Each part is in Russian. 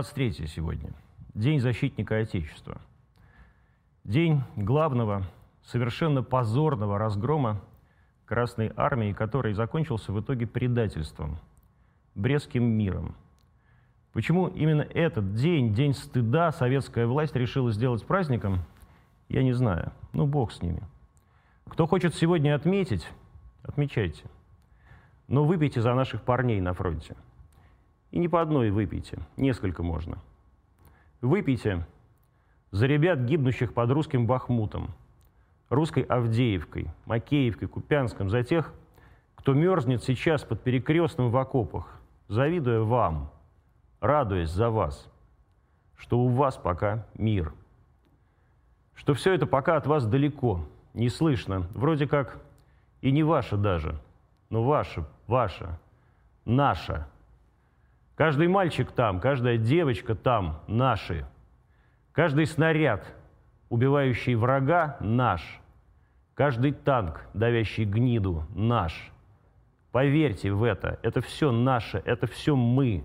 23 сегодня. День защитника Отечества. День главного, совершенно позорного разгрома Красной Армии, который закончился в итоге предательством, Брестским миром. Почему именно этот день, день стыда, советская власть решила сделать праздником, я не знаю. Ну, бог с ними. Кто хочет сегодня отметить, отмечайте. Но выпейте за наших парней на фронте. И не по одной выпейте, несколько можно. Выпейте за ребят, гибнущих под русским Бахмутом, русской Авдеевкой, Макеевкой, Купянском, за тех, кто мерзнет сейчас под перекрестным в окопах, завидуя вам, радуясь за вас, что у вас пока мир, что все это пока от вас далеко, не слышно, вроде как и не ваше даже, но ваше, ваше, наше. Каждый мальчик там, каждая девочка там наши. Каждый снаряд, убивающий врага, наш. Каждый танк, давящий гниду, наш. Поверьте в это, это все наше, это все мы.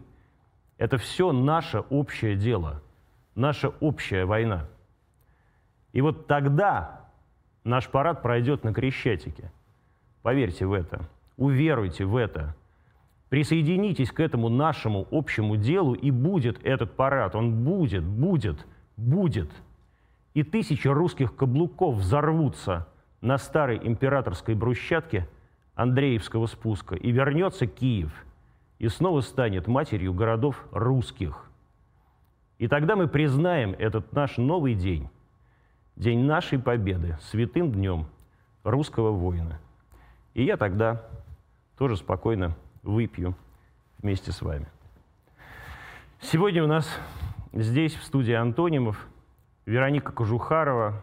Это все наше общее дело, наша общая война. И вот тогда наш парад пройдет на Крещатике. Поверьте в это, уверуйте в это. Присоединитесь к этому нашему общему делу, и будет этот парад. Он будет, будет, будет. И тысячи русских каблуков взорвутся на старой императорской брусчатке Андреевского спуска, и вернется Киев, и снова станет матерью городов русских. И тогда мы признаем этот наш новый день день нашей победы, святым днем русского воина. И я тогда тоже спокойно выпью вместе с вами. Сегодня у нас здесь, в студии Антонимов, Вероника Кожухарова,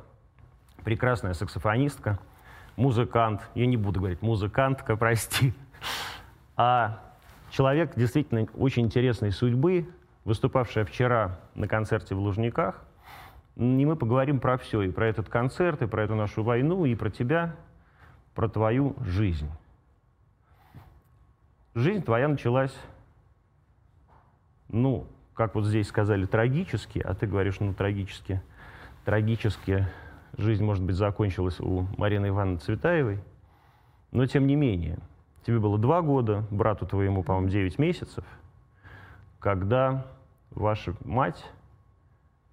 прекрасная саксофонистка, музыкант, я не буду говорить музыкантка, прости, а человек действительно очень интересной судьбы, выступавшая вчера на концерте в Лужниках – и мы поговорим про все, и про этот концерт, и про эту нашу войну, и про тебя, про твою жизнь. Жизнь твоя началась, ну, как вот здесь сказали, трагически, а ты говоришь, ну, трагически, трагически жизнь, может быть, закончилась у Марины Ивановны Цветаевой, но тем не менее, тебе было два года, брату твоему, по-моему, 9 месяцев, когда ваша мать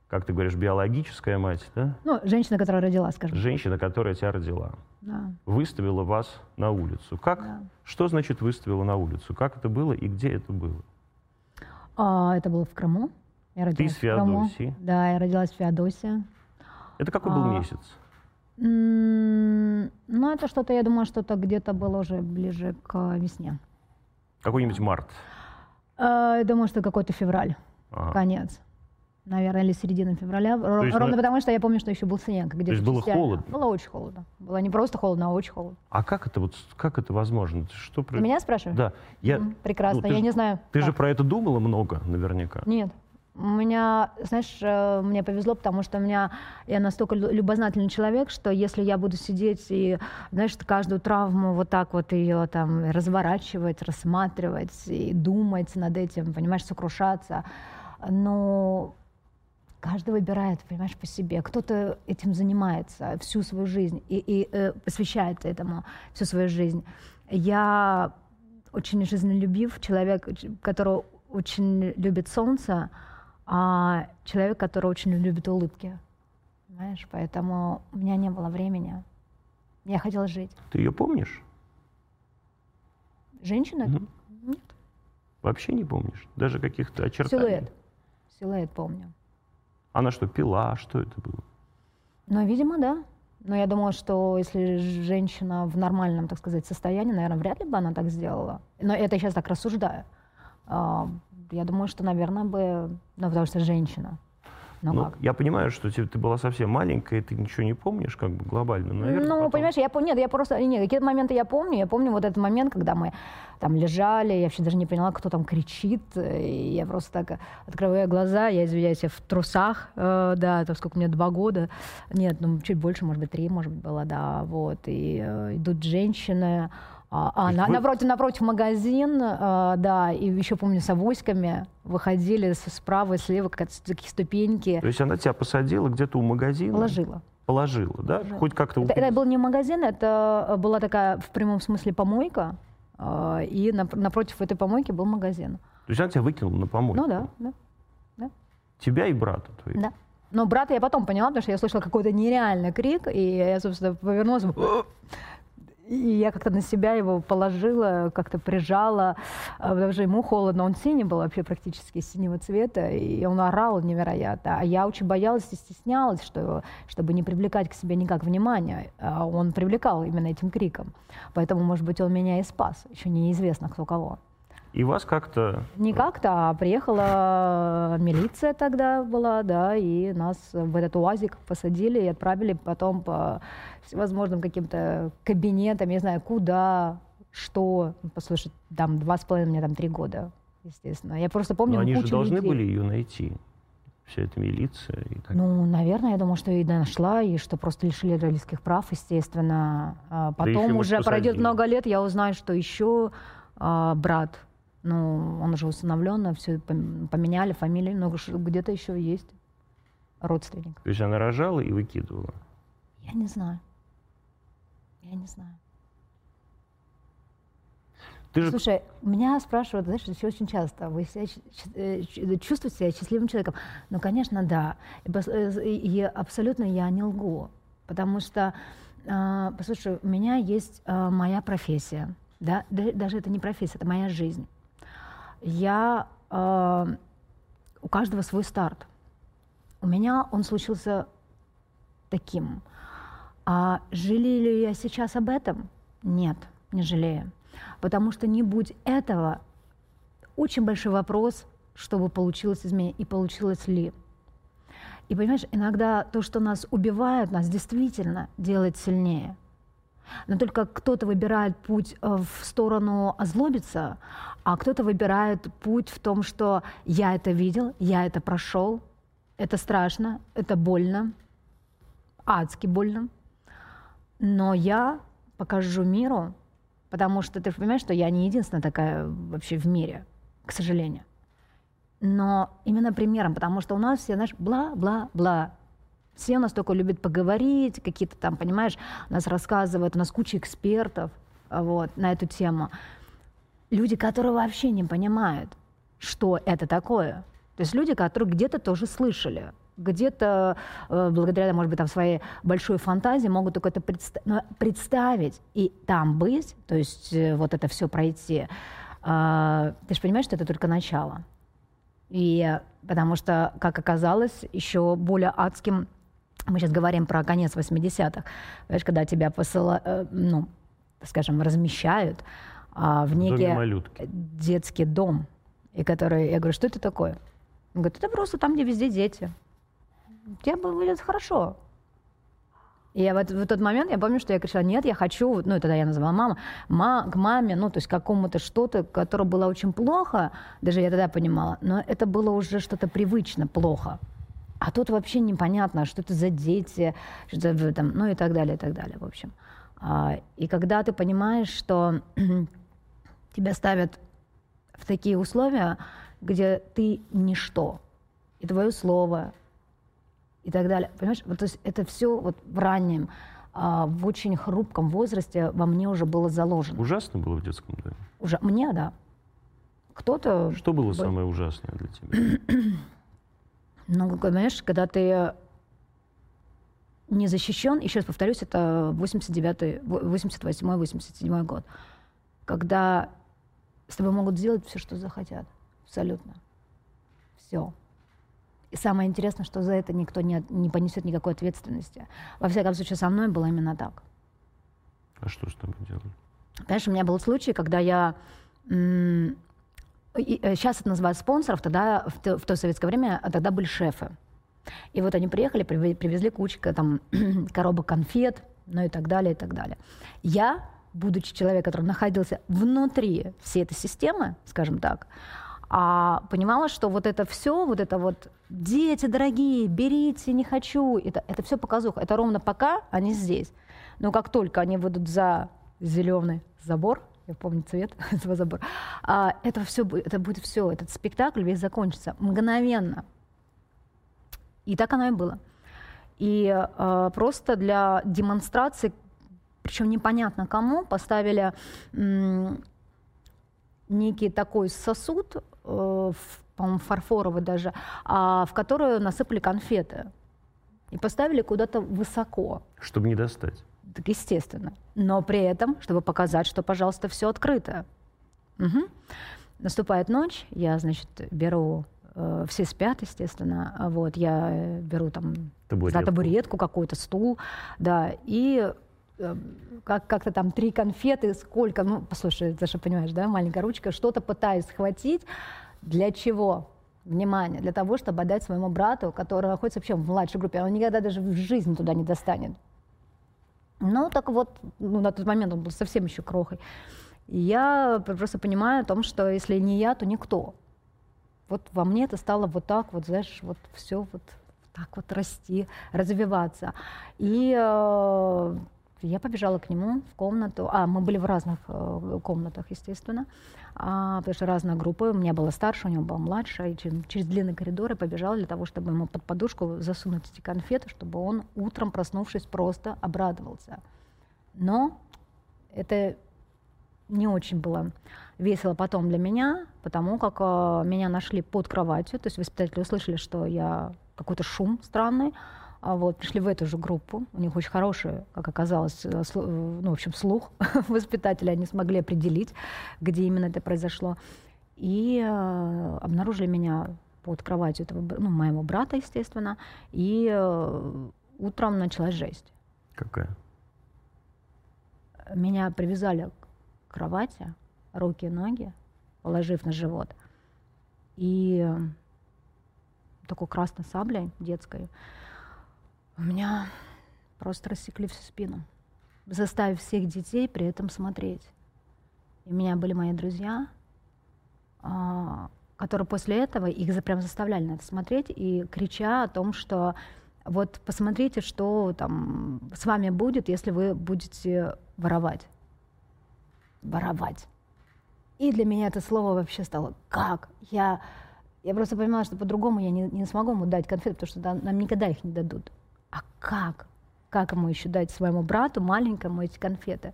как ты говоришь, биологическая мать, да? Ну, женщина, которая родила, скажем. Женщина, которая тебя родила. Да. Выставила вас на улицу. Как? Да. Что значит выставила на улицу? Как это было и где это было? А, это было в Крыму. Я родилась Ты с Феодосии? Да, я родилась в Феодосии. Это какой а, был месяц? Ну, это что-то, я думаю, что-то где-то было уже ближе к весне. Какой-нибудь март? А, я думаю, что какой-то февраль, ага. конец наверное, или середина февраля. То есть, ровно на... потому, что я помню, что еще был снег. Где То есть было холодно? Было очень холодно. Было не просто холодно, а очень холодно. А как это, вот, как это возможно? Что... Ты меня спрашиваешь? Да. Я... Прекрасно, ну, я ж, не знаю. Ты как. же про это думала много, наверняка? Нет. У меня, знаешь, э, мне повезло, потому что у меня я настолько любознательный человек, что если я буду сидеть и, знаешь, каждую травму вот так вот ее там разворачивать, рассматривать и думать над этим, понимаешь, сокрушаться, но Каждый выбирает, понимаешь, по себе. Кто-то этим занимается всю свою жизнь и, и э, посвящает этому всю свою жизнь. Я очень жизнелюбив, человек, который очень любит солнце, а человек, который очень любит улыбки. Понимаешь? Поэтому у меня не было времени. Я хотела жить. Ты ее помнишь? Женщина? Угу. Нет. Вообще не помнишь? Даже каких-то очертаний? Силуэт. Силуэт помню. Она что, пила? Что это было? Ну, видимо, да. Но я думаю, что если женщина в нормальном, так сказать, состоянии, наверное, вряд ли бы она так сделала. Но это сейчас так рассуждаю. А, я думаю, что, наверное, бы... Ну, потому что женщина. Ну, ну Я понимаю, что ты, ты была совсем маленькая, ты ничего не помнишь, как бы глобально. Наверное, ну, потом... понимаешь, я нет, я просто нет, какие-то моменты я помню. Я помню вот этот момент, когда мы там лежали, я вообще даже не поняла, кто там кричит. И я просто так открываю глаза, я извиняюсь, я в трусах, э, да, то сколько мне два года. Нет, ну чуть больше, может быть, три, может быть, было, да, вот. И э, идут женщины, А, а на, вы... напротив, напротив магазин, а, да, и еще помню с авоськами выходили справа и слева как такие ступеньки. То есть она тебя посадила где-то у магазина? Положила. Положила, да? Положила. Хоть как-то... Это, это был не магазин, это была такая в прямом смысле помойка, а, и напротив этой помойки был магазин. То есть она тебя выкинула на помойку? Ну да, да. да. Тебя и брата твоего? Да. Но брата я потом поняла, потому что я слышала какой-то нереальный крик, и я, собственно, повернулась, и я как-то на себя его положила, как-то прижала, а, потому что ему холодно, он синий был вообще практически синего цвета, и он орал невероятно. А я очень боялась и стеснялась, что, чтобы не привлекать к себе никак внимания. А он привлекал именно этим криком. Поэтому, может быть, он меня и спас. Еще неизвестно, кто кого. И вас как-то... Не как-то, а приехала милиция тогда была, да, и нас в этот УАЗик посадили и отправили потом по всевозможным каким-то кабинетам, я не знаю, куда, что. Послушай, там два с половиной, мне там три года, естественно. Я просто помню Но они же должны людей. были ее найти вся эта милиция? И так. Ну, наверное, я думаю, что и нашла, и что просто лишили родительских прав, естественно. А потом да уже пройдет много лет, я узнаю, что еще а, брат ну, он уже усыновлен, все поменяли фамилии, но где-то еще есть родственник. То есть она рожала и выкидывала? Я не знаю. Я не знаю. Ты же... Слушай, меня спрашивают, знаешь, еще очень часто, вы себя, э, чувствуете себя счастливым человеком? Ну, конечно, да. И, э, и абсолютно я не лгу, потому что, а, послушай, у меня есть а, моя профессия, да, даже это не профессия, это моя жизнь я э, у каждого свой старт. У меня он случился таким. А жалею ли я сейчас об этом? Нет, не жалею. Потому что не будь этого, очень большой вопрос, чтобы получилось из и получилось ли. И понимаешь, иногда то, что нас убивает, нас действительно делает сильнее – но только кто-то выбирает путь э, в сторону озлобиться, а кто-то выбирает путь в том, что я это видел, я это прошел, это страшно, это больно, адски больно, но я покажу миру, потому что ты понимаешь, что я не единственная такая вообще в мире, к сожалению. Но именно примером, потому что у нас все, знаешь, бла-бла-бла, все у нас только любят поговорить, какие-то там, понимаешь, нас рассказывают, у нас куча экспертов вот, на эту тему. Люди, которые вообще не понимают, что это такое. То есть люди, которые где-то тоже слышали, где-то э, благодаря, может быть, там, своей большой фантазии могут только это предста- представить и там быть, то есть э, вот это все пройти. Э, ты же понимаешь, что это только начало. И потому что, как оказалось, еще более адским мы сейчас говорим про конец 80-х, понимаешь, когда тебя посылают, э, ну, скажем, размещают а, в некий детский дом, и который, я говорю, что это такое? Он говорит, это просто там, где везде дети. Тебе будет хорошо. И я в, в тот момент, я помню, что я кричала, нет, я хочу, ну, тогда я назвала мама, ма, к маме, ну, то есть какому-то что-то, которое было очень плохо, даже я тогда понимала, но это было уже что-то привычно плохо. А тут вообще непонятно, что это за дети, что это там, ну и так далее, и так далее, в общем. А, и когда ты понимаешь, что тебя ставят в такие условия, где ты ничто, и твое слово, и так далее, понимаешь, вот, то есть это все вот в раннем, а, в очень хрупком возрасте во мне уже было заложено. Ужасно было в детском доме? Уже, мне, да. Кто-то... Что было самое ужасное для тебя? Ну, понимаешь, когда ты не защищен, еще раз повторюсь, это 89-й, 88-й, 87-й год, когда с тобой могут сделать все, что захотят. Абсолютно. Все. И самое интересное, что за это никто не, не понесет никакой ответственности. Во всяком случае, со мной было именно так. А что с тобой делали? Понимаешь, у меня был случай, когда я сейчас э, это называют спонсоров, тогда в то, в то советское время а тогда были шефы. И вот они приехали, привезли кучу там, коробок конфет, ну и так далее, и так далее. Я, будучи человеком, который находился внутри всей этой системы, скажем так, а понимала, что вот это все, вот это вот дети дорогие, берите, не хочу, это, это все показуха. Это ровно пока они здесь. Но как только они выйдут за зеленый забор, я помню цвет этого забора. А, это все, это будет все, этот спектакль весь закончится мгновенно. И так оно и было. И а, просто для демонстрации, причем непонятно кому, поставили м, некий такой сосуд, э, по-моему, фарфоровый даже, а, в которую насыпали конфеты. И поставили куда-то высоко. Чтобы не достать. Так естественно. Но при этом, чтобы показать, что, пожалуйста, все открыто. Угу. Наступает ночь, я, значит, беру, э, все спят, естественно, а вот, я беру там табуретку. за табуретку какой-то стул, да, и э, как- как-то там три конфеты, сколько, ну, послушай, ты же понимаешь, да, маленькая ручка, что-то пытаюсь схватить. Для чего? Внимание, для того, чтобы отдать своему брату, который находится вообще в младшей группе, он никогда даже в жизни туда не достанет. Ну, так вот, ну, на тот момент он был совсем еще крохой. И я просто понимаю о том, что если не я, то никто. Вот во мне это стало вот так вот, знаешь, вот все вот так вот расти, развиваться. И э, я побежала к нему в комнату. А, мы были в разных э, комнатах, естественно, а, потому что разная группа. У меня была старше, у него была младшая. И через, через длинный коридор я побежала для того, чтобы ему под подушку засунуть эти конфеты, чтобы он утром, проснувшись, просто обрадовался. Но это не очень было весело потом для меня, потому как э, меня нашли под кроватью. То есть воспитатели услышали, что я какой-то шум странный. А вот, пришли в эту же группу. У них очень хороший, как оказалось, э, э, ну, в общем, слух воспитателя. Они смогли определить, где именно это произошло. И э, обнаружили меня под кроватью этого, ну, моего брата, естественно. И э, утром началась жесть. Какая? Меня привязали к кровати, руки и ноги, положив на живот. И э, такой красной саблей детской у меня просто рассекли всю спину, заставив всех детей при этом смотреть. И у меня были мои друзья, а, которые после этого их прям заставляли на это смотреть и крича о том, что вот посмотрите, что там с вами будет, если вы будете воровать. Воровать. И для меня это слово вообще стало «как?». Я, я просто понимала, что по-другому я не, не смогу ему дать конфеты, потому что нам никогда их не дадут. А как? Как ему еще дать своему брату маленькому эти конфеты?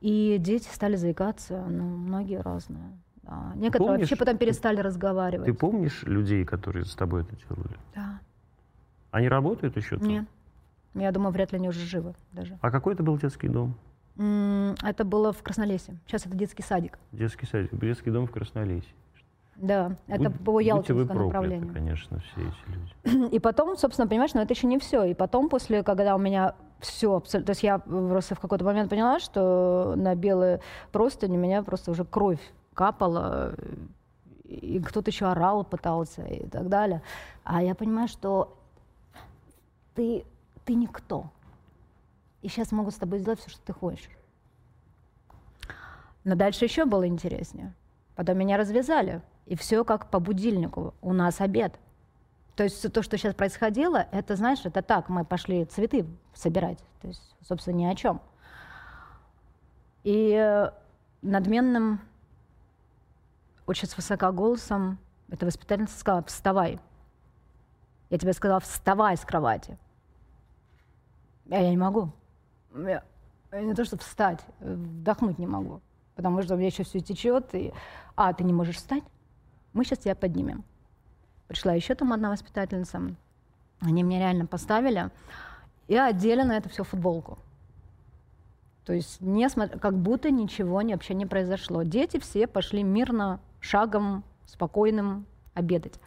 И дети стали заикаться, ну, многие разные. Да. Некоторые помнишь, вообще потом перестали ты, разговаривать. Ты помнишь людей, которые с тобой это делали? Да. Они работают еще там? Нет. Я думаю, вряд ли они уже живы даже. А какой это был детский дом? Это было в Краснолесе. Сейчас это детский садик. Детский садик. Детский дом в Краснолесе. Да, это Будь, по Ялтинскому направлению. конечно, все эти люди. И потом, собственно, понимаешь, но это еще не все. И потом, после, когда у меня все абсолютно... То есть я просто в какой-то момент поняла, что на белые простыни у меня просто уже кровь капала, и кто-то еще орал, пытался и так далее. А я понимаю, что ты, ты никто. И сейчас могут с тобой сделать все, что ты хочешь. Но дальше еще было интереснее. Потом меня развязали. И все как по будильнику. У нас обед. То есть то, что сейчас происходило, это, знаешь, это так, мы пошли цветы собирать. То есть, собственно, ни о чем. И э, надменным, очень с высока голосом, эта воспитательница сказала, вставай. Я тебе сказала, вставай с кровати. А я не могу. Я, не то, что встать, вдохнуть не могу. Потому что у меня еще все течет. И, а, ты не можешь встать? Мы сейчас тебя поднимем. Пришла еще там одна воспитательница, они мне реально поставили и одели на это все футболку. То есть не как будто ничего не, вообще не произошло. Дети все пошли мирно, шагом, спокойным обедать.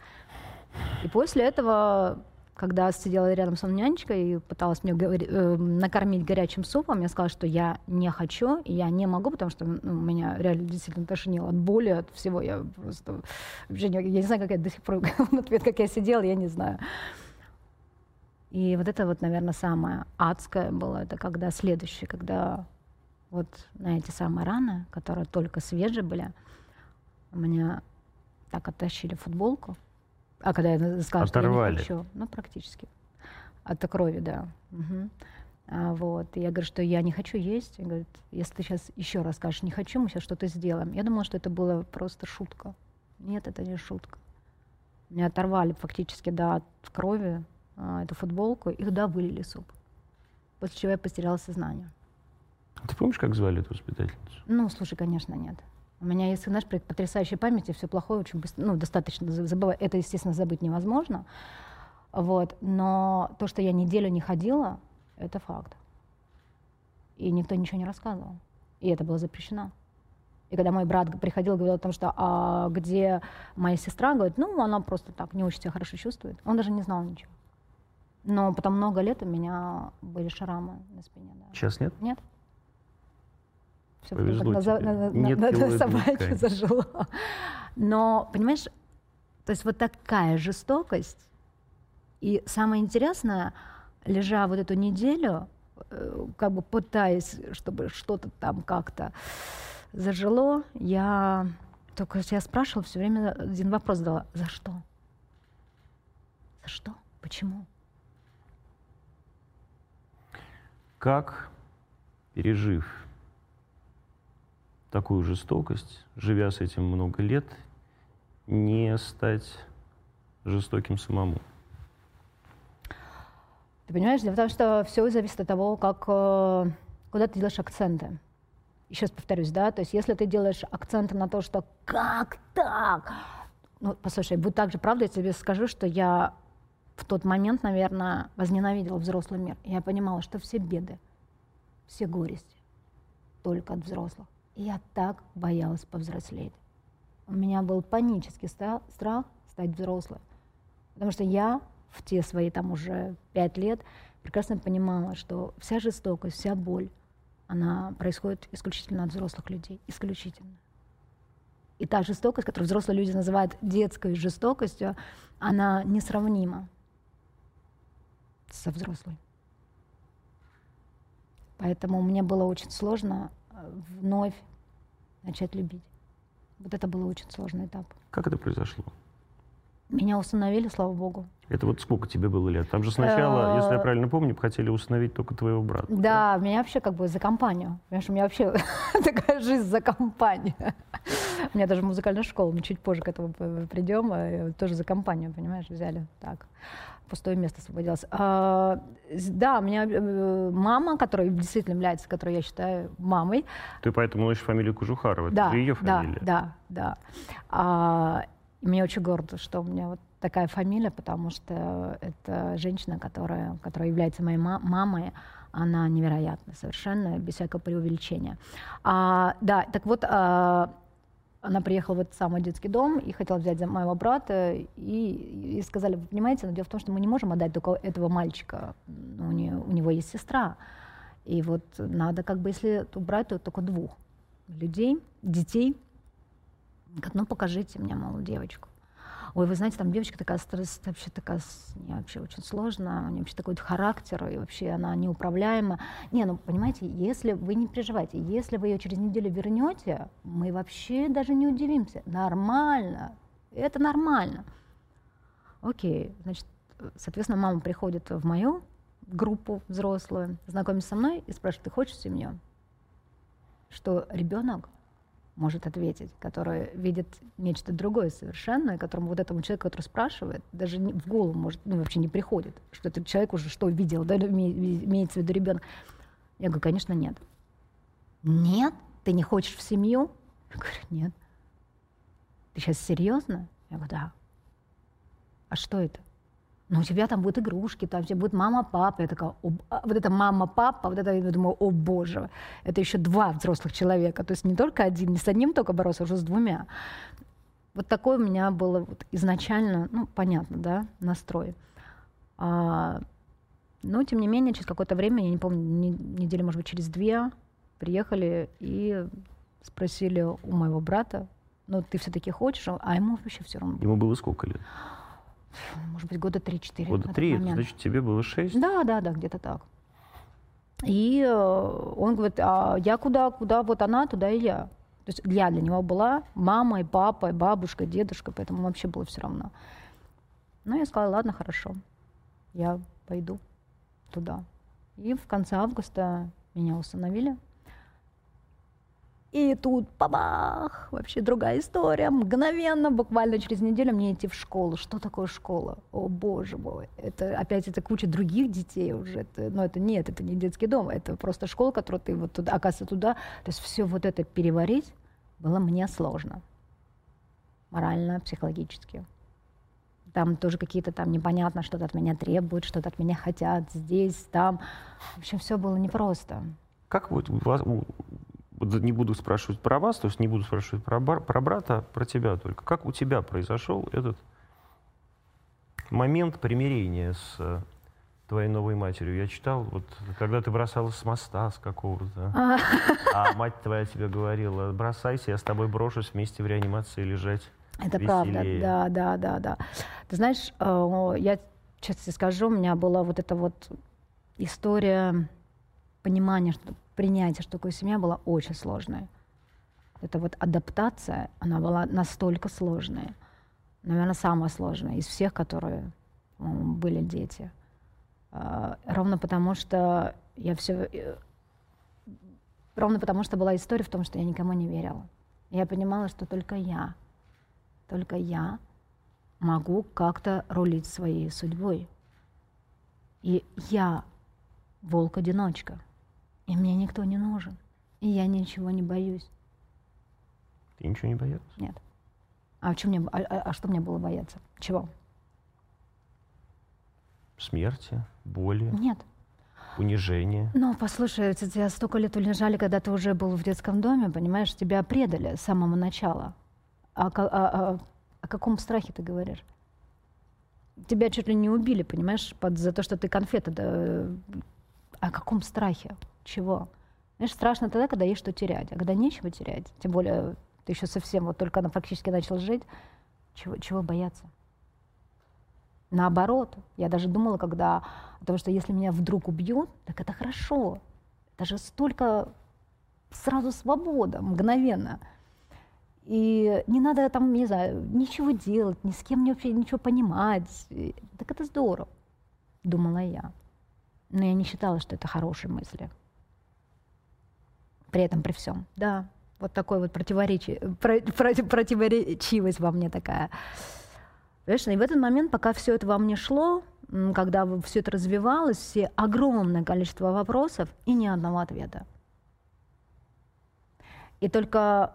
И после этого когда сидела рядом со мной нянечка и пыталась мне э, накормить горячим супом, я сказала, что я не хочу, и я не могу, потому что ну, меня реально действительно тошнило от боли, от всего. Я просто... Я не знаю, как я до сих пор ответ, как я сидела, я не знаю. И вот это вот, наверное, самое адское было, это когда следующее, когда вот на эти самые раны, которые только свежие были, у меня так оттащили футболку, а когда я сказала, Оторвали. что я не хочу, ну, практически. От крови, да. Угу. А, вот. И я говорю, что я не хочу есть. Он говорит, если ты сейчас еще раз скажешь не хочу, мы сейчас что-то сделаем. Я думала, что это была просто шутка. Нет, это не шутка. Меня оторвали фактически да, от крови а, эту футболку, и туда вылили суп. После чего я потеряла сознание. Ты помнишь, как звали эту воспитательницу? Ну, слушай, конечно, нет. У меня есть, знаешь, потрясающая память, и все плохое очень быстро, ну, достаточно забывать. Это, естественно, забыть невозможно. Вот. Но то, что я неделю не ходила, это факт. И никто ничего не рассказывал. И это было запрещено. И когда мой брат приходил и говорил о том, что а где моя сестра, говорит, ну, она просто так не очень себя хорошо чувствует. Он даже не знал ничего. Но потом много лет у меня были шрамы на спине. Да. Сейчас нет? Нет. Все Повезло на, тебе. на, нет на, на зажило. Но, понимаешь, то есть вот такая жестокость. И самое интересное, лежа вот эту неделю, э, как бы пытаясь, чтобы что-то там как-то зажило, я только я спрашивала все время один вопрос задала. За что? За что? Почему? Как, пережив такую жестокость, живя с этим много лет, не стать жестоким самому? Ты понимаешь, дело в том, что все зависит от того, как, э, куда ты делаешь акценты. Еще раз повторюсь, да, то есть если ты делаешь акценты на то, что как так? Ну, послушай, будь так же правда, я тебе скажу, что я в тот момент, наверное, возненавидела взрослый мир. Я понимала, что все беды, все горести только от взрослых. Я так боялась повзрослеть. У меня был панический страх стать взрослой. Потому что я в те свои там уже пять лет прекрасно понимала, что вся жестокость, вся боль, она происходит исключительно от взрослых людей. Исключительно. И та жестокость, которую взрослые люди называют детской жестокостью, она несравнима со взрослой. Поэтому мне было очень сложно вновь начать любить. Вот это был очень сложный этап. Как это произошло? Меня установили, слава богу. Это вот сколько тебе было лет? Там же сначала, если я э, правильно помню, хотели установить только твоего брата. Да, меня вообще как бы за компанию. Понимаешь, у меня вообще такая жизнь за компанию. У меня даже музыкальная школа, мы чуть позже к этому придем, э, тоже за компанию, понимаешь, взяли так пустое место освободилось. А, да, у меня э, мама, которая действительно является, которую я считаю мамой. Ты поэтому носишь фамилию Кужухарова, да, это ее фамилия. Да, да, да. А, мне очень гордо, что у меня вот такая фамилия, потому что это женщина, которая, которая является моей мамой, она невероятна совершенно, без всякого преувеличения. А, да, так вот, а, она приехала в этот самый детский дом и хотела взять за моего брата, и, и сказали, вы понимаете, но дело в том, что мы не можем отдать только этого мальчика, у, нее, у него есть сестра, и вот надо как бы, если убрать, то только двух людей, детей, ну покажите мне, мол, девочку. Ой, вы знаете, там девочка такая, вообще такая, не, вообще очень сложная, у нее вообще такой характер, и вообще она неуправляема. Не, ну, понимаете, если вы не переживайте, если вы ее через неделю вернете, мы вообще даже не удивимся. Нормально, это нормально. Окей, значит, соответственно, мама приходит в мою группу взрослую, знакомится со мной и спрашивает, ты хочешь семью? Что ребенок может ответить, который видит нечто другое совершенно, и которому вот этому человеку, который спрашивает, даже не, в голову может, ну, вообще не приходит, что этот человек уже что видел, да, имеется в виду ребенок. Я говорю, конечно, нет. Нет? Ты не хочешь в семью? Я говорю, нет. Ты сейчас серьезно? Я говорю, да. А что это? Ну, у тебя там будут игрушки, там у тебя будет мама, папа. Я такая, о, а, вот это мама, папа, вот это я думаю, о боже, это еще два взрослых человека. То есть не только один, не с одним только бороться, а уже с двумя. Вот такой у меня было вот изначально, ну, понятно, да, настрой. А, но, тем не менее, через какое-то время, я не помню, недели, может быть, через две, приехали и спросили у моего брата, ну, ты все-таки хочешь? А ему вообще все равно. Ему было сколько лет? Может быть, года 3-4. Года 3, значит, тебе было 6? Да, да, да, где-то так. И э, он говорит, а я куда, куда, вот она, туда и я. То есть я для него была мамой, папой, бабушкой, дедушкой, поэтому вообще было все равно. Ну, я сказала, ладно, хорошо, я пойду туда. И в конце августа меня установили. И тут бабах, вообще другая история. Мгновенно, буквально через неделю мне идти в школу. Что такое школа? О, боже мой. Это опять это куча других детей уже. Это, но это нет, это не детский дом. Это просто школа, которую ты вот туда, оказывается, туда. То есть все вот это переварить было мне сложно. Морально, психологически. Там тоже какие-то там непонятно, что-то от меня требуют, что-то от меня хотят здесь, там. В общем, все было непросто. Как вот у вас, не буду спрашивать про вас, то есть не буду спрашивать про, бар, про брата, про тебя только. Как у тебя произошел этот момент примирения с э, твоей новой матерью? Я читал, вот когда ты бросалась с моста с какого-то, а, а мать твоя тебе говорила, бросайся, я с тобой брошусь вместе в реанимации лежать. Это веселее. правда, да, да, да, да. Ты знаешь, э, я честно скажу, у меня была вот эта вот история понимания, что принятие, что такое семья, была очень сложная. Это вот адаптация, она была настолько сложная. Наверное, самая сложная из всех, которые были дети. А, ровно потому, что я все... Э, ровно потому, что была история в том, что я никому не верила. Я понимала, что только я, только я могу как-то рулить своей судьбой. И я волк-одиночка. И мне никто не нужен. И я ничего не боюсь. Ты ничего не боялась? Нет. А, чем мне, а, а, а что мне было бояться? Чего? Смерти, боли? Нет. Унижения? Ну, послушай, тебя столько лет унижали, когда ты уже был в детском доме, понимаешь, тебя предали с самого начала. А, а, а, о каком страхе ты говоришь? Тебя чуть ли не убили, понимаешь, под, за то, что ты конфеты. О каком страхе? Чего? Знаешь, страшно тогда, когда есть что терять. А когда нечего терять, тем более ты еще совсем вот только на фактически начал жить, чего, чего бояться? Наоборот, я даже думала, когда, потому что если меня вдруг убьют, так это хорошо. Это же столько сразу свобода, мгновенно. И не надо там, не знаю, ничего делать, ни с кем вообще ничего понимать. Так это здорово, думала я. Но я не считала, что это хорошие мысли при этом, при всем. Да, вот такой вот противоречие, про, противоречивость во мне такая. Понимаешь, и в этот момент, пока все это во мне шло, когда все это развивалось, все огромное количество вопросов и ни одного ответа. И только,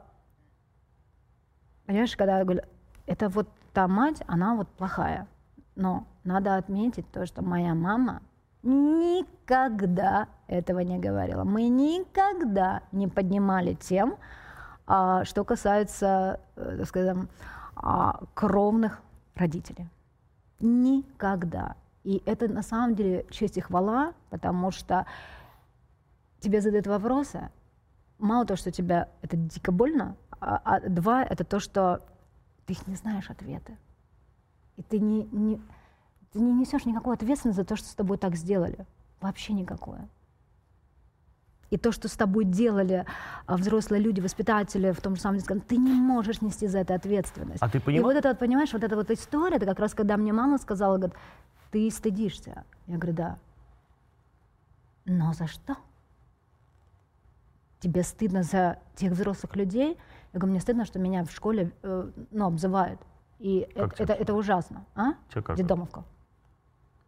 понимаешь, когда я говорю, это вот та мать, она вот плохая. Но надо отметить то, что моя мама никогда этого не говорила. Мы никогда не поднимали тем, а, что касается, э, так скажем, а, кровных родителей. Никогда. И это на самом деле честь и хвала, потому что тебе задают вопросы, мало того, что тебе это дико больно, а, а два, это то, что ты не знаешь ответы. И ты не, не, ты не несешь никакой ответственности за то, что с тобой так сделали. Вообще никакое. И то, что с тобой делали а, взрослые люди, воспитатели в том же самом детском, ты не можешь нести за это ответственность. А ты понимаешь? И вот это вот, понимаешь, вот эта вот история, это как раз когда мне мама сказала, говорит, ты стыдишься. Я говорю, да. Но за что? Тебе стыдно за тех взрослых людей? Я говорю, мне стыдно, что меня в школе э, ну, обзывают. И это, это, это ужасно. А? Детдомовка.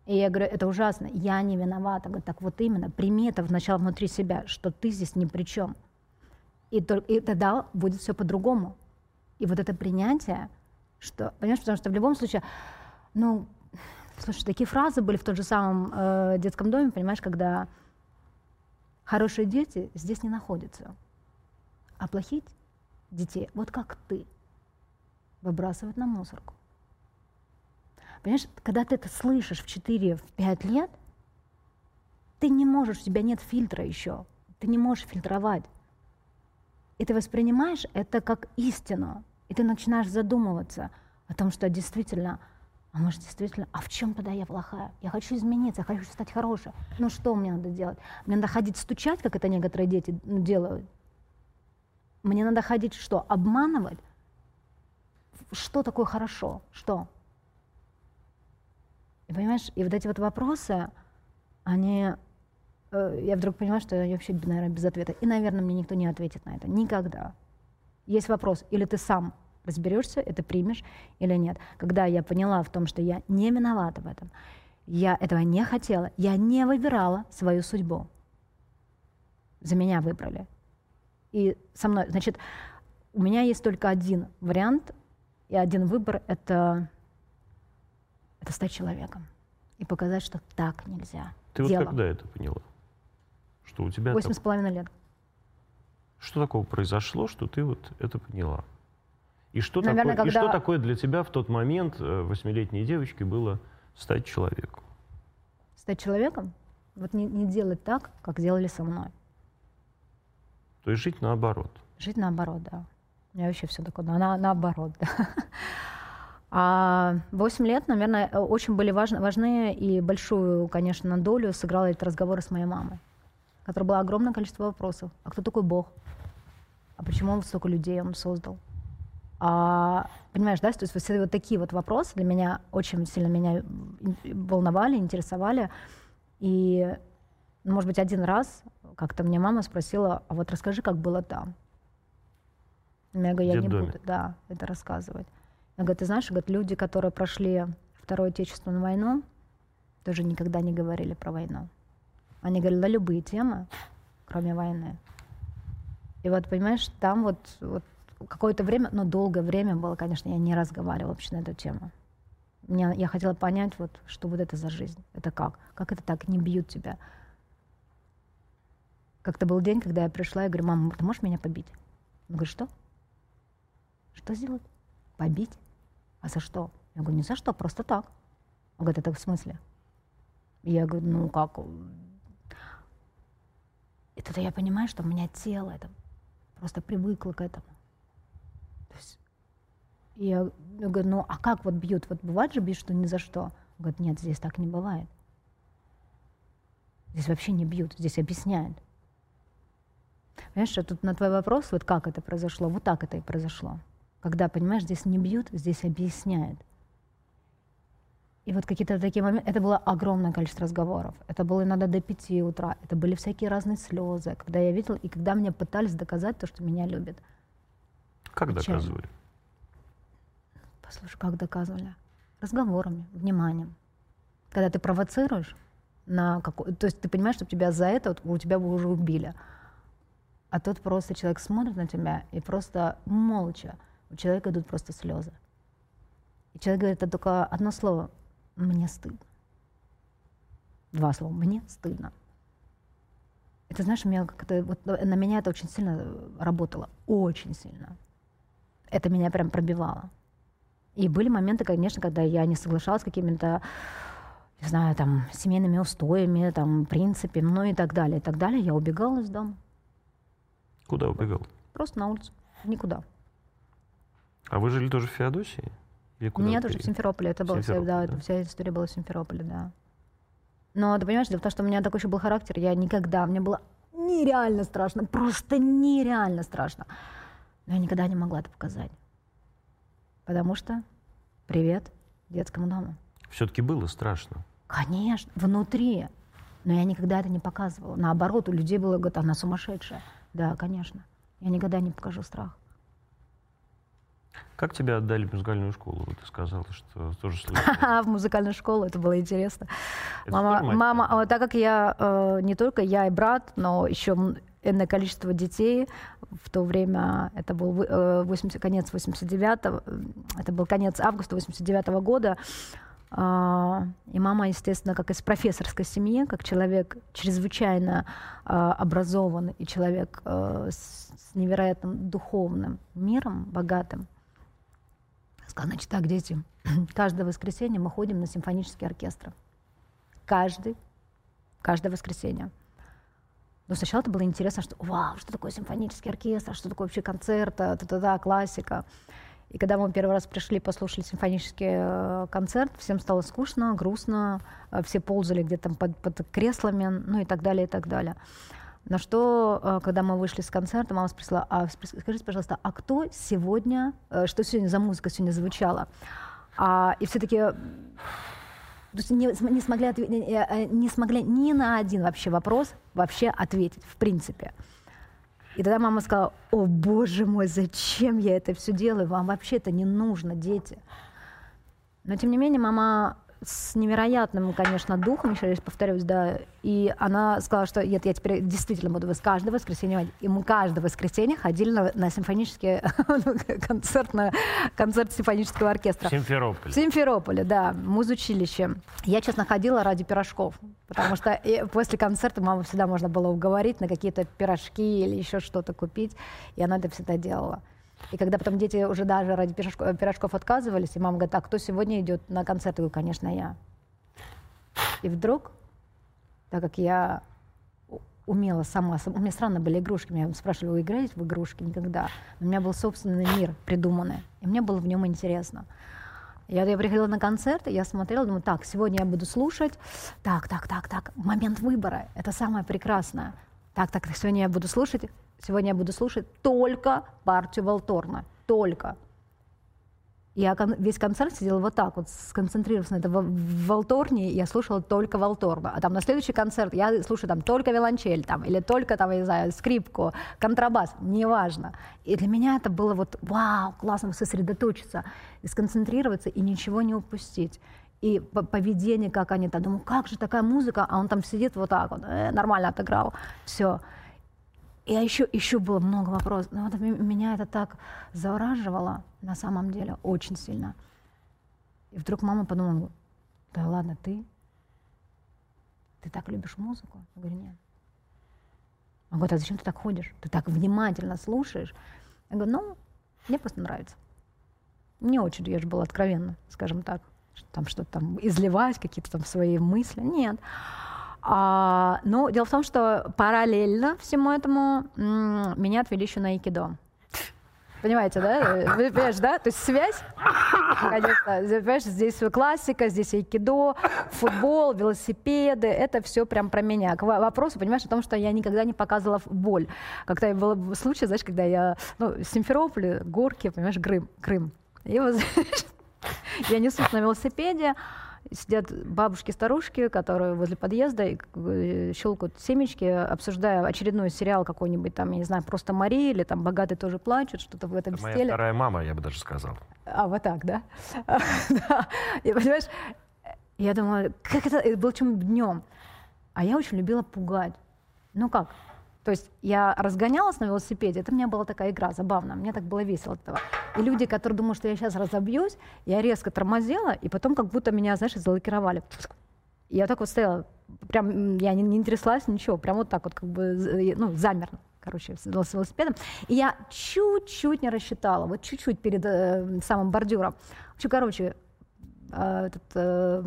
И я говорю, это ужасно, я не виновата. Говорю, так вот именно, прими это вначале внутри себя, что ты здесь ни при чем. И, и тогда будет все по-другому. И вот это принятие, что, понимаешь, потому что в любом случае, ну, слушай, такие фразы были в том же самом э, детском доме, понимаешь, когда хорошие дети здесь не находятся, а плохих детей, вот как ты, выбрасывают на мусорку. Понимаешь, когда ты это слышишь в 4-5 лет, ты не можешь, у тебя нет фильтра еще, ты не можешь фильтровать. И ты воспринимаешь это как истину, и ты начинаешь задумываться о том, что действительно, а может действительно, а в чем тогда я плохая? Я хочу измениться, я хочу стать хорошей. Ну что мне надо делать? Мне надо ходить стучать, как это некоторые дети ну, делают. Мне надо ходить что? Обманывать? Что такое хорошо? Что? И понимаешь, и вот эти вот вопросы, они э, я вдруг поняла, что я вообще, наверное, без ответа. И, наверное, мне никто не ответит на это. Никогда. Есть вопрос, или ты сам разберешься, это примешь или нет. Когда я поняла в том, что я не виновата в этом, я этого не хотела, я не выбирала свою судьбу. За меня выбрали. И со мной, значит, у меня есть только один вариант и один выбор — это, это стать человеком и показать, что так нельзя. Ты Дело. вот когда это поняла? Что у тебя... Восемь с половиной лет. Что такого произошло, что ты вот это поняла? И что, Наверное, такое, и что когда- такое для тебя в тот момент, э, восьмилетней девочки, было стать человеком? Стать человеком — вот не, не делать так, как делали со мной. То есть жить наоборот. Жить наоборот, да. У меня вообще все такое, на- наоборот, да. А 8 лет, наверное, э, очень были важны, важны и большую, конечно, долю сыграл этот разговор с моей мамой, у которой было огромное количество вопросов. А кто такой Бог? А почему он столько людей он создал? А, понимаешь, да, то есть вот все вот такие вот вопросы для меня очень сильно меня волновали, интересовали. И, может быть, один раз как-то мне мама спросила, а вот расскажи, как было там. Я говорю, я не буду, да, это рассказывать. Я говорю, ты знаешь, говорит, люди, которые прошли Вторую Отечественную войну, тоже никогда не говорили про войну. Они говорили на любые темы, кроме войны. И вот, понимаешь, там вот, вот какое-то время, ну, долгое время было, конечно, я не разговаривала вообще на эту тему. Мне, я хотела понять, вот, что вот это за жизнь, это как, как это так, не бьют тебя. Как-то был день, когда я пришла, и говорю, мама, ты можешь меня побить? Она говорит, что? Что сделать? Побить? А за что? Я говорю, не за что, просто так. Он говорит, это в смысле? Я говорю, ну как? И тогда я понимаю, что у меня тело это просто привыкло к этому. То есть я, я говорю, ну а как вот бьют? Вот бывает же бьют, что ни за что? Он говорит, нет, здесь так не бывает. Здесь вообще не бьют, здесь объясняют. Понимаешь, а тут на твой вопрос, вот как это произошло, вот так это и произошло. Когда, понимаешь, здесь не бьют, здесь объясняют. И вот какие-то такие моменты, это было огромное количество разговоров. Это было иногда до пяти утра. Это были всякие разные слезы, когда я видела, и когда мне пытались доказать то, что меня любят. Как доказывали? Послушай, как доказывали? Разговорами, вниманием. Когда ты провоцируешь на какой... То есть ты понимаешь, что тебя за это вот, у тебя бы уже убили. А тут просто человек смотрит на тебя и просто молча. У человека идут просто слезы. И человек говорит это только одно слово. Мне стыдно. Два слова. Мне стыдно. Это, знаешь, у меня как-то, вот на меня это очень сильно работало. Очень сильно. Это меня прям пробивало. И были моменты, конечно, когда я не соглашалась с какими-то, не знаю, там, семейными устоями, там, принципами, ну и так далее, и так далее. Я убегала из дома. Куда убегал? Просто на улицу. Никуда. А вы жили тоже в Феодосии? Или куда Нет, уже в? Симферополе. Это была вся, да, да. вся история была в Симферополе, да. Но ты понимаешь, дело в том, что у меня такой еще был характер, я никогда, мне было нереально страшно, просто нереально страшно. Но я никогда не могла это показать. Потому что привет детскому дому. Все-таки было страшно. Конечно, внутри. Но я никогда это не показывала. Наоборот, у людей было, говорят, она сумасшедшая. Да, конечно. Я никогда не покажу страх. Как тебя отдали в музыкальную школу? Ты сказала, что тоже слышала. А в музыкальную школу это было интересно. Это Мама, мама, а, так как я э, не только я и брат, но еще энное количество детей в то время, это был вы- э, 80, конец 89-го, э, это был конец августа 89 -го года, а, и мама, естественно, как из профессорской семьи, как человек чрезвычайно образованный и человек с, невероятным духовным миром, богатым, значит так, дети, каждое воскресенье мы ходим на симфонический оркестр. Каждый, каждое воскресенье. Но сначала это было интересно, что вау, что такое симфонический оркестр, что такое вообще концерт, а, та-та-та, классика. И когда мы первый раз пришли, послушали симфонический э, концерт, всем стало скучно, грустно, э, все ползали где-то под, под креслами, ну и так далее, и так далее. На что, э, когда мы вышли с концерта, мама спросила, а скажите, пожалуйста, а кто сегодня, э, что сегодня за музыка сегодня звучала? А, и все таки То есть не, не, смогли не, э, не смогли ни на один вообще вопрос вообще ответить, в принципе. И тогда мама сказала, о боже мой, зачем я это все делаю? Вам вообще это не нужно, дети. Но тем не менее, мама с невероятным, конечно, духом, еще раз повторюсь, да, и она сказала, что нет, я теперь действительно буду каждое воскресенье, и мы каждое воскресенье ходили на, на симфонический концерт, на концерт симфонического оркестра. В Симферополе. В Симферополе, да, музучилище. Я, честно, ходила ради пирожков, потому что после концерта маму всегда можно было уговорить на какие-то пирожки или еще что-то купить, и она это всегда делала. И когда потом дети уже даже ради пирожков, пирожков отказывались, и мама говорит, а кто сегодня идет на концерт? Я говорю, конечно, я. И вдруг, так как я умела сама, у меня странно были игрушки, меня спрашивали, вы играете в игрушки? Никогда. У меня был собственный мир придуманный, и мне было в нем интересно. Я, я приходила на концерт, я смотрела, думаю, так, сегодня я буду слушать, так, так, так, так, момент выбора, это самое прекрасное. Так, так, сегодня я буду слушать Сегодня я буду слушать только партию Волторна. Только. Я весь концерт сидела вот так вот, сконцентрировалась на этом Волторне, я слушала только Волторна. А там на следующий концерт я слушаю там только виолончель, там, или только, там, я не знаю, скрипку, контрабас, неважно. И для меня это было вот, вау, классно сосредоточиться, сконцентрироваться и ничего не упустить и поведение, как они там, думаю, как же такая музыка, а он там сидит вот так вот, э, нормально отыграл, все. И еще, еще было много вопросов. Но вот меня это так завораживало на самом деле очень сильно. И вдруг мама подумала, да ладно, ты? Ты так любишь музыку? Я говорю, нет. Он говорит, а зачем ты так ходишь? Ты так внимательно слушаешь? Я говорю, ну, мне просто нравится. Не очень я же была откровенна, скажем так. Там что-то там изливать, какие-то там свои мысли. Нет. А, ну, дело в том, что параллельно всему этому меня отвели еще на айкидо. Понимаете, да? Понимаешь, да? То есть связь, конечно, понимаешь, здесь классика, здесь айкидо, футбол, велосипеды, это все прям про меня. К вопросу, понимаешь, о том, что я никогда не показывала боль. Когда был случай, знаешь, когда я, ну, Симферополь, горки, понимаешь, Крым, Крым. И вот, я несусь на велосипеде, сидят бабушки-старушки, которые возле подъезда щелкают семечки, обсуждая очередной сериал какой-нибудь там, я не знаю, просто Мария или там «Богатые тоже плачут», что-то в этом Это стиле. Моя вторая мама, я бы даже сказал. А, вот так, да? И, понимаешь, я думаю, как это, это было чем днем. А я очень любила пугать. Ну как? То есть я разгонялась на велосипеде, это у меня была такая игра забавная, мне так было весело от этого. И люди, которые думают, что я сейчас разобьюсь, я резко тормозила, и потом как будто меня, знаешь, залокировали. Я так вот стояла, прям я не, не тряслась, ничего, прям вот так вот как бы, ну, замерно короче, с велосипедом. И я чуть-чуть не рассчитала, вот чуть-чуть перед э, самым бордюром. Короче, э, этот, э,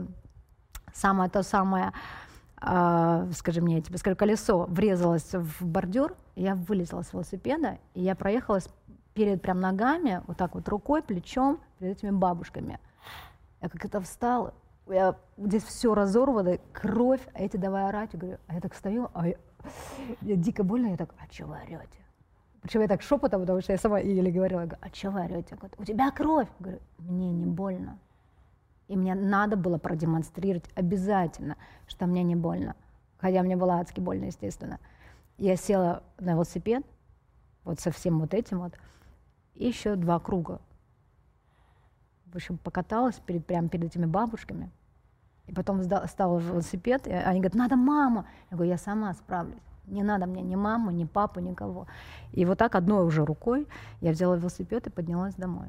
самое то самое э, скажи мне, я тебе скажу, колесо врезалось в бордюр, я вылезла с велосипеда, и я проехалась перед прям ногами, вот так вот рукой, плечом, перед этими бабушками. Я как это встала, я, здесь все разорвано, кровь, а эти давай орать. Я говорю, а я так стою, а я, я дико больно, я так, а что вы орете? Причем я так шепотом, потому что я сама еле говорила, я говорю, а что вы орете? Говорю, у тебя кровь. Я говорю, мне не больно. И мне надо было продемонстрировать обязательно, что мне не больно. Хотя мне было адски больно, естественно. Я села на велосипед, вот со всем вот этим вот, и еще два круга. В общем, покаталась перед, прямо перед этими бабушками. И потом стала велосипед, и они говорят, надо маму. Я говорю, я сама справлюсь. Не надо мне ни маму, ни папу, никого. И вот так одной уже рукой я взяла велосипед и поднялась домой.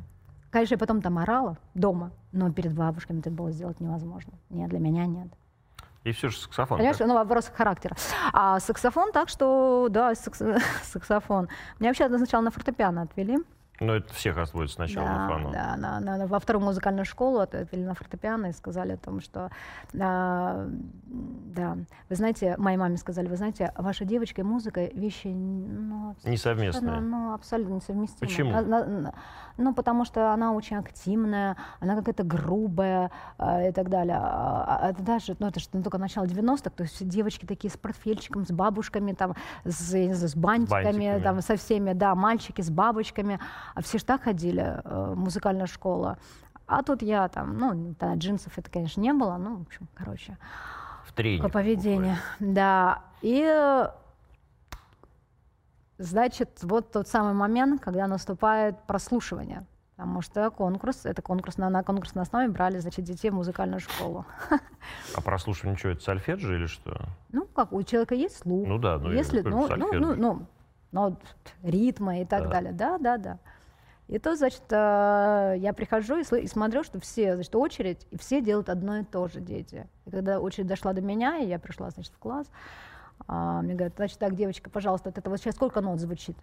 Конечно, я потом там орала дома, но перед бабушками это было сделать невозможно. Нет, для меня нет. И все же саксофон. Понимаешь, ну вопрос характера. А саксофон так, что да, сакс... саксофон. Меня вообще сначала на фортепиано отвели. Ну, это всех отводят сначала да, на фану. Да, на, на, во вторую музыкальную школу отвели на фортепиано и сказали о том, что, а, да, вы знаете, моей маме сказали, вы знаете, ваша девочка и музыка вещи ну, несовместные. Ну, абсолютно несовместимые. Почему? На, на, ну, потому что она очень активная, она какая-то грубая э, и так далее. А, а, это даже, ну, это же ну, только начало 90-х, то есть девочки такие с портфельчиком, с бабушками, там, с, с бантиками, бантиками, там, со всеми, да, мальчики с бабочками. А все же так ходили, э, музыкальная школа. А тут я там, ну, да, джинсов это, конечно, не было, ну, в общем, короче. В тренинг. По поведению, да. И, значит, вот тот самый момент, когда наступает прослушивание. Потому что конкурс, это конкурс, на, на конкурсной основе брали, значит, детей в музыкальную школу. А прослушивание что, это сольфеджи или что? Ну, как, у человека есть слух. Ну да, ну, Если, я- ну, ну, сольфеджи. ну, ну, ну, ритмы и так Да. далее. Да, да, да. И то, значит, э, я прихожу и, смотрю, что все, значит, очередь, и все делают одно и то же, дети. И когда очередь дошла до меня, и я пришла, значит, в класс, а, мне говорят, значит, так, девочка, пожалуйста, вот это вот сейчас сколько нот звучит?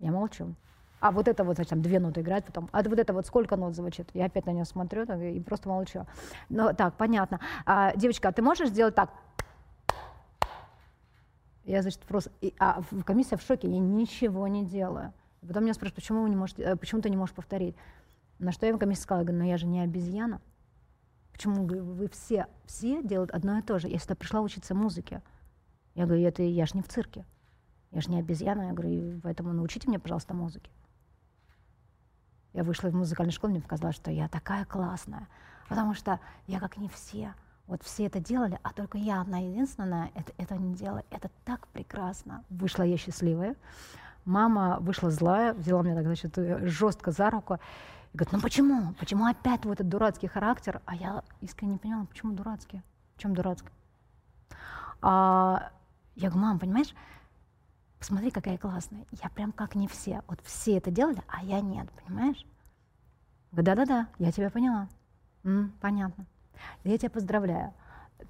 Я молчу. А вот это вот, значит, там две ноты играет, потом, а вот это вот сколько нот звучит? Я опять на нее смотрю так, и просто молчу. Ну, так, понятно. А, девочка, а ты можешь сделать так? Я, значит, просто... и- а в- комиссия в шоке, я ничего не делаю. Потом меня спрашивают, почему, вы не можете, э, почему ты не можешь повторить? На что я им комиссия сказала, говорю, ну я же не обезьяна. Почему говорю, вы все, все делают одно и то же? Я сюда пришла учиться музыке. Я говорю, это я же не в цирке. Я же не обезьяна. Я говорю, поэтому научите меня, пожалуйста, музыке. Я вышла из музыкальной школы, мне показалось, что я такая классная. Потому что я как не все. Вот все это делали, а только я одна единственная это, это не делала. Это так прекрасно. Вышла я счастливая. Мама вышла злая, взяла меня так, значит, э, жестко за руку. И говорит, ну почему? Почему опять вот этот дурацкий характер? А я искренне не поняла, почему дурацкий? В чем дурацкий? А, я говорю, мам, понимаешь, посмотри, какая я классная. Я прям как не все. Вот все это делали, а я нет, понимаешь? Да-да-да, я тебя поняла. «М, понятно. Я тебя поздравляю.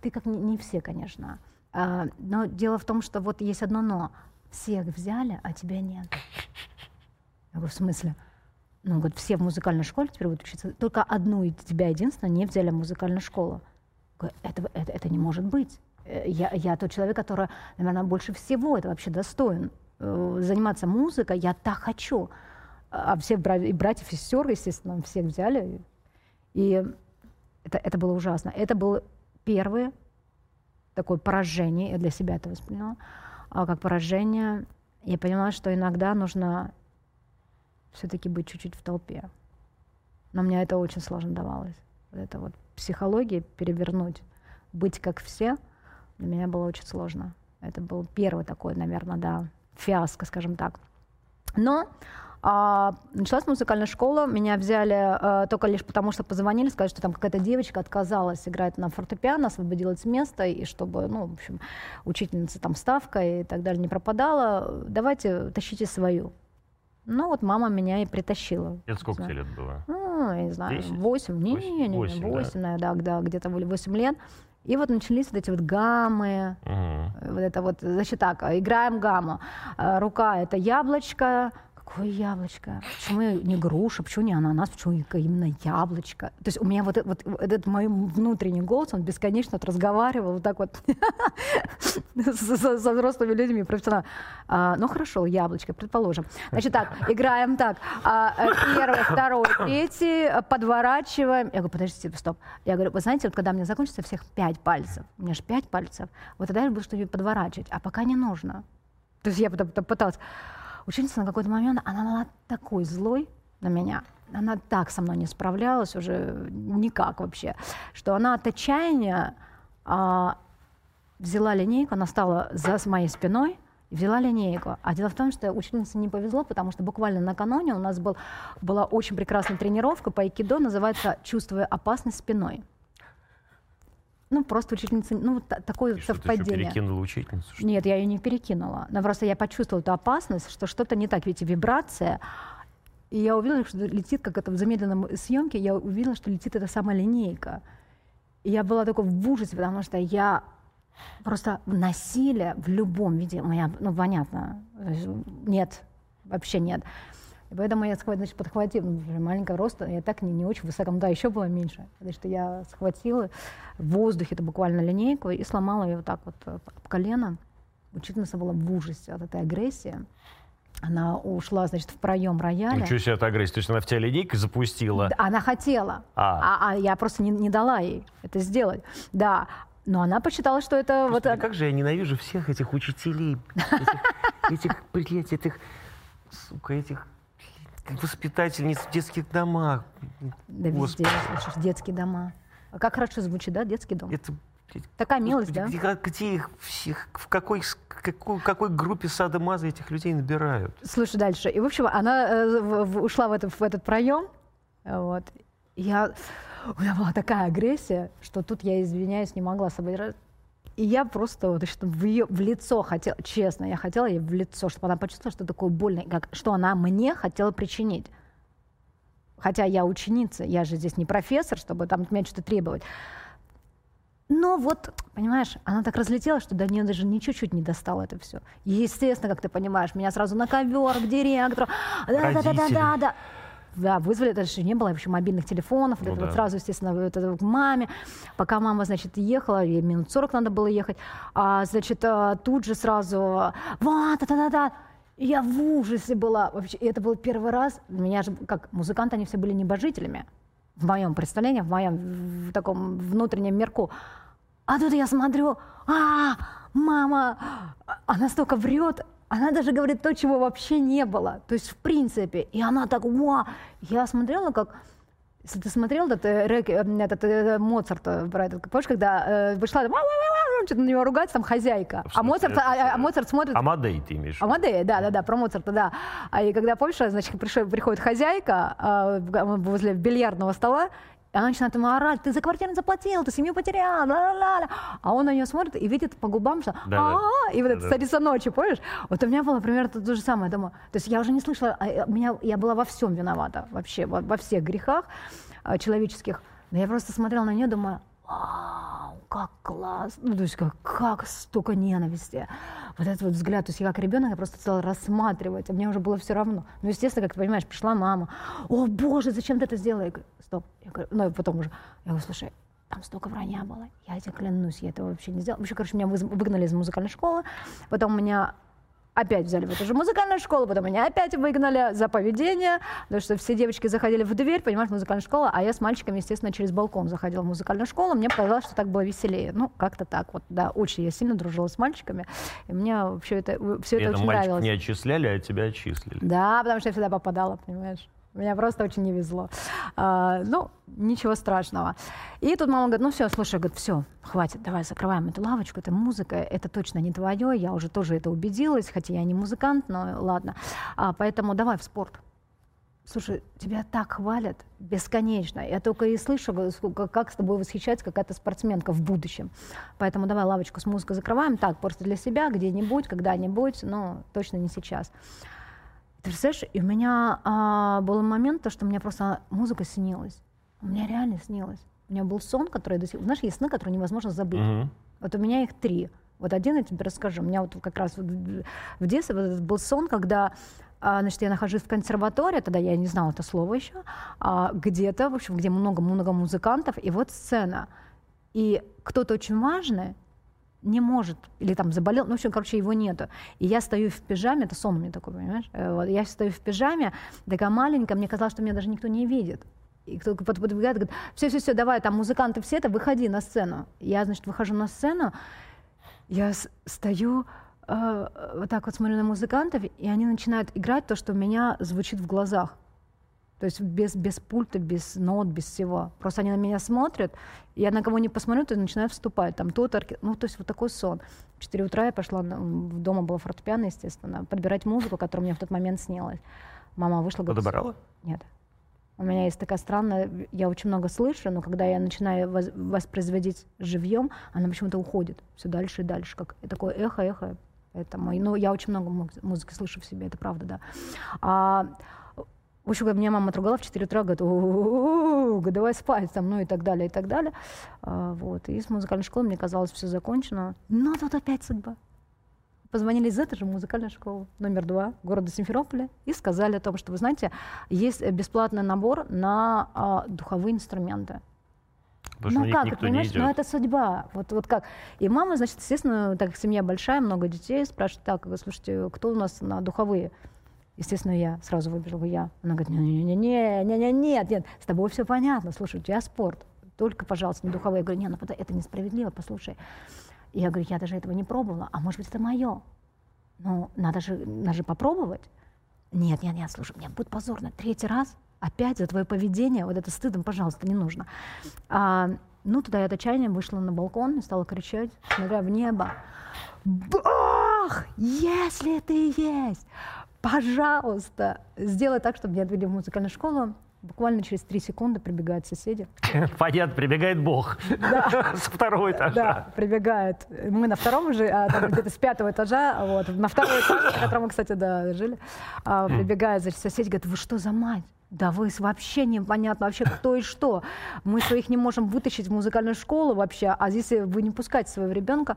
Ты как не, не все, конечно. А, но дело в том, что вот есть одно но. Всех взяли, а тебя нет. Я говорю, в смысле? Ну, говорит, все в музыкальной школе теперь будут учиться. Только одну и тебя единственное не взяли в музыкальную школу. Говорю, это, это, это не может быть. Э, Я, я тот человек, который, наверное, больше всего это вообще достоин. Э, Заниматься музыкой я так хочу. А все братьев, и сестер, естественно, всех взяли. И это, это было ужасно. Это было первое такое поражение, я для себя это восприняла, а как поражение. Я поняла, что иногда нужно все-таки быть чуть-чуть в толпе. Но мне это очень сложно давалось. Вот это вот психология перевернуть, быть как все, для меня было очень сложно. Это был первый такой, наверное, да, фиаско, скажем так. Но началась музыкальная школа, меня взяли а, только лишь потому, что позвонили, сказали, что там какая-то девочка отказалась играть на фортепиано, освободилась место, и чтобы, ну, в общем, учительница там ставка и так далее не пропадала, давайте тащите свою. Ну, вот мама меня и притащила. Это сколько тебе лет было? Ну, я не знаю, Десять? 8, не, Восемь? не, не, Восемь, да? 8, наверное, да, да, где-то были 8 лет. И вот начались вот эти вот гаммы, Мгм. вот это вот, значит так, играем гамму. Э, Рука — это яблочко. Какое яблочко? Почему не груша, почему не ананас, почему именно яблочко? То есть у меня вот, вот этот мой внутренний голос, он бесконечно вот разговаривал вот так вот со взрослыми людьми профессионально. А, Ну хорошо, яблочко, предположим. Значит так, играем так. А, э, Первый, второй, третий, э, подворачиваем. Я говорю, подождите, стоп. Я говорю, вы знаете, вот когда мне закончится всех пять пальцев, у меня же пять пальцев, вот тогда я буду что-нибудь подворачивать, а пока не нужно. То есть я пыталась. Ученица на какой-то момент, она была такой злой на меня, она так со мной не справлялась уже никак вообще, что она от отчаяния а, взяла линейку, она стала за моей спиной, взяла линейку. А дело в том, что ученице не повезло, потому что буквально накануне у нас был, была очень прекрасная тренировка по айкидо, называется «Чувствуя опасность спиной». Ну, просто учительница, ну, вот та- такое И что, ты еще совпадение. перекинула учительницу? что? Нет, я ее не перекинула. Но просто я почувствовала эту опасность, что что-то не так, ведь вибрация. И я увидела, что летит, как это в замедленном съемке, я увидела, что летит эта самая линейка. И я была такой в ужасе, потому что я просто насилие в любом виде, у меня, ну, понятно, есть нет, вообще нет. И поэтому я схватила, значит, подхватила, ну, уже маленького роста, я так не, не очень высока, ну да, еще было меньше. Что я схватила в воздухе это буквально линейку и сломала ее вот так вот э, об колено. Учительница была в ужасе от этой агрессии. Она ушла, значит, в проем рояля. Ничего себе, это агрессия. То есть она в тебя линейкой запустила. Да, Она хотела, А. а, а я просто не, не дала ей это сделать. Да, но она посчитала, что это вот... Господи, э, как же я ненавижу всех этих учителей, этих, этих, блядь, этих, сука, этих... воспитательниц в детских домах. Да везде, Господи. слышишь, детские дома. А как хорошо звучит, да, детский дом? Это Такая милость, да? Господи, где, где их всех, в какой, какой, какой группе садомаза этих людей набирают? Слушай дальше. И, в общем, она э, в- ушла в этот, в этот проем. Вот. Я, у меня была такая агрессия, что тут я, извиняюсь, не могла собой... И я просто вот, в, ее, в лицо хотела, честно, я хотела ей в лицо, чтобы она почувствовала, что такое больно, как, что она мне хотела причинить. Хотя я ученица, я же здесь не профессор, чтобы там от меня что-то требовать. Но вот, понимаешь, она так разлетелась, что до нее даже ни чуть-чуть не достало это все. Естественно, как ты понимаешь, меня сразу на ковер, к директору. Да-да-да-да-да. Да, вызвали, это же не было вообще мобильных телефонов, вот Ну это вот да. сразу, естественно, вот это к маме. Пока мама, значит, ехала, ей минут 40 надо было ехать, а, значит, а, тут же сразу, вот, да-да-да, я в ужасе была. Вообще, и это был первый раз. Меня же, как музыканты, они все были небожителями. В моем представлении, в моем в таком внутреннем мирку. А тут я смотрю, а, мама, а- она столько врет, она даже говорит то, чего вообще не было. То есть, в принципе, и она так, ва, я смотрела, как, если ты смотрел этот, э, рэк- э, этот э, Моцарт, э, про этот, помнишь, когда э, вышла, что-то на него ругается, там хозяйка, а Моцарт, а, а э, Моцарт смотрит, Амадей ты имеешь? Амадея, да, да, да, про Моцарта, да. А и когда, помнишь, значит, пришел, приходит хозяйка в- возле бильярдного стола, и она начинает ему орать, ты за квартиру не заплатил, ты семью потерял, ла-ла-ла. А он на нее смотрит и видит по губам, что Да. «А-а-а», и вот это царица ночи, помнишь? Вот у меня было примерно то, же самое дома. То есть я уже не слышала, а, э, меня, я была во всем виновата, вообще, во, во всех грехах а, человеческих. Но я просто смотрела на нее, думаю, вау, как классно, ну, то есть как, как столько ненависти. Вот этот вот взгляд, то есть я как ребенок, я просто стала рассматривать, а мне уже было все равно. Ну, естественно, как ты понимаешь, пришла мама, о, боже, зачем ты это сделала? Я говорю, стоп, я говорю, ну, и потом уже, я говорю, слушай, там столько вранья было, я тебе клянусь, я этого вообще не сделала. Вообще, короче, меня выгнали из музыкальной школы, потом меня опять взяли в эту же музыкальную школу, потом меня опять выгнали за поведение, потому что все девочки заходили в дверь, понимаешь, музыкальная школа, а я с мальчиками, естественно, через балкон заходила в музыкальную школу, мне показалось, что так было веселее. Ну, как-то так вот, да, очень я сильно дружила с мальчиками, и мне все это, все это очень нравилось. не отчисляли, а тебя отчислили. Да, потому что я всегда попадала, понимаешь. Мне просто очень не везло. А, ну, ничего страшного. И тут мама говорит, ну все, слушай, говорит, все, хватит, давай закрываем эту лавочку, это музыка, это точно не твое, я уже тоже это убедилась, хотя я не музыкант, но ладно. А, поэтому давай в спорт. Слушай, тебя так хвалят бесконечно. Я только и слышу, как с тобой восхищается какая-то спортсменка в будущем. Поэтому давай лавочку с музыкой закрываем. Так, просто для себя, где-нибудь, когда-нибудь, но точно не сейчас. Ты представляешь, и у меня а, был момент, то, что мне просто музыка снилась. У меня реально снилась. У меня был сон, который до сих Знаешь, есть сны, которые невозможно забыть. Мгм. Вот у меня их три. Вот один я тебе расскажу. У меня вот как раз в детстве был сон, когда а, значит, я нахожусь в консерватории, тогда я не знала это слово еще, а, где-то, в общем, где много-много музыкантов, и вот сцена. И кто-то очень важный не может, или там заболел, ну, в общем, короче, его нету. И я стою в пижаме, это сон у меня такой, понимаешь? Э, вот, я стою в пижаме, такая маленькая, мне казалось, что меня даже никто не видит. И кто-то под- подбегает, говорит, все-все-все, давай, там музыканты все, это выходи на сцену. Я, значит, выхожу на сцену, я стою, э, вот так вот смотрю на музыкантов, и они начинают играть то, что у меня звучит в глазах. То есть без, без пульта, без нот, без всего. Просто они на меня смотрят, и я на кого не посмотрю, то начинаю вступать. Там тот орке- Ну, то есть вот такой сон. В 4 утра я пошла, дома было фортепиано, естественно, подбирать музыку, которая мне в тот момент снилась. Мама вышла, говорит... Подобрала? Нет. У меня есть такая странная, я очень много слышу, но когда я начинаю воз- воспроизводить живьем, она почему-то уходит все дальше и дальше, как такое эхо, эхо. Поэтому, и, ну, я очень много муз- музыки слышу в себе, это правда, да. А, в общем, меня мама отругала в 4 утра, говорит, «У-у-у-у, говорит, давай спать, там, ну и так далее, и так далее. А, вот. И с музыкальной школы мне казалось все закончено. Но тут опять судьба. Позвонили из этой же музыкальной школы, номер два, города Симферополя, и сказали о том, что, вы знаете, есть бесплатный набор на а, духовые инструменты. Потому ну как, никто понимаешь, не ну это судьба. Вот, вот как. И мама, значит, естественно, так как семья большая, много детей, спрашивает, так, слушайте, кто у нас на духовые? Естественно, я сразу выбежала я. Она говорит, не-не-не, не-не, нет, нет, с тобой все понятно, слушай, у тебя спорт, только, пожалуйста, не духовые. Я говорю, не, ну это- несправедливо, послушай. И я говорю, я даже этого не пробовала, а может быть, это мое. Ну, надо же, надо же попробовать. Нет, нет, нет, слушай, мне будет позорно. Третий раз опять за твое поведение, вот это стыдом, пожалуйста, не нужно. А, ну, тогда я от отчаяния вышла на балкон и стала кричать, смотря в небо. Бог, если ты есть, пожалуйста, сделай так, чтобы меня отвели в музыкальную школу. Буквально через три секунды прибегают соседи. Понятно, прибегает Бог. Со второго этажа. Да, прибегает. Мы на втором же, а там где-то с пятого этажа, вот, на второй этаж, на котором мы, кстати, да, жили, а, прибегает, значит, соседи говорят, вы что за мать? Да вы вообще непонятно вообще кто и что. Мы своих не можем вытащить в музыкальную школу вообще, а здесь вы не пускаете своего ребенка.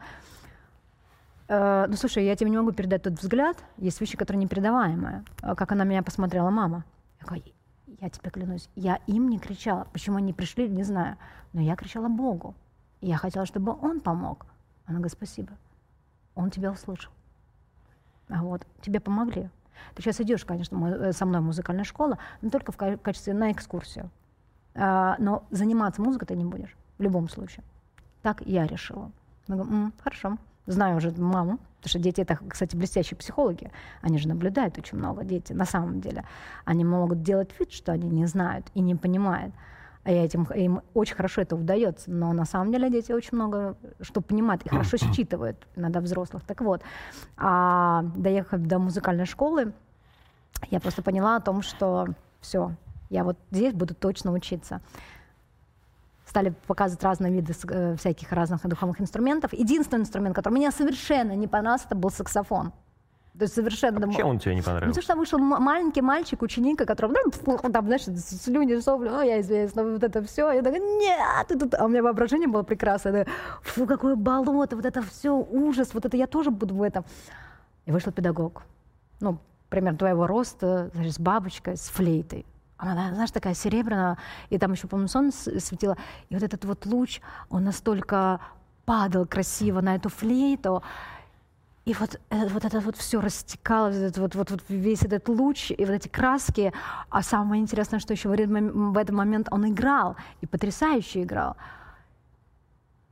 Э, ну, слушай, я тебе не могу передать тот взгляд. Есть вещи, которые непередаваемые. А Как она меня посмотрела, мама. Я говорю, я тебе клянусь, я им не кричала. Почему они пришли, не знаю. Но я кричала Богу. И я хотела, чтобы Он помог. Она говорит, спасибо. Он тебя услышал. А вот, тебе помогли. Ты сейчас идешь, конечно, э, со мной в музыкальную школу, но только в ка- качестве на экскурсию. Но заниматься музыкой ты не будешь в любом случае. Так я решила. Я говорю, «М, хорошо. Знаю уже маму, потому что дети это, кстати, блестящие психологи. Они же наблюдают очень много, дети, на самом деле. Они могут делать вид, что они не знают и не понимают. А я этим, им очень хорошо это удается. Но на самом деле дети очень много что понимают и хорошо считывают иногда взрослых. Так вот, а, доехав до музыкальной школы, я просто поняла о том, что все, я вот здесь буду точно учиться. Стали показывать разные виды э, всяких разных духовых инструментов. Единственный инструмент, который мне совершенно не понравился, это был саксофон. То есть совершенно... думаю, Чем он тебе не ну, потому понравился? что вышел маленький мальчик, ученик, который, ну, там, знаешь, слюни, сопли, ну, я но вот это все. Я такая, нет, тут... А у меня воображение было прекрасное. Фу, какое болото, вот это все, ужас, вот это я тоже буду в этом. И вышел педагог, ну, примерно твоего роста, значит, с бабочкой, с флейтой. Она, знаешь, такая серебряная, и там еще, по-моему, солнце светило. И вот этот вот луч, он настолько падал красиво на эту флейту, и вот, э, вот это вот все растекалось, вот, вот, вот, весь этот луч и вот эти краски. А самое интересное, что еще в, этот в этот момент он играл, и потрясающе играл.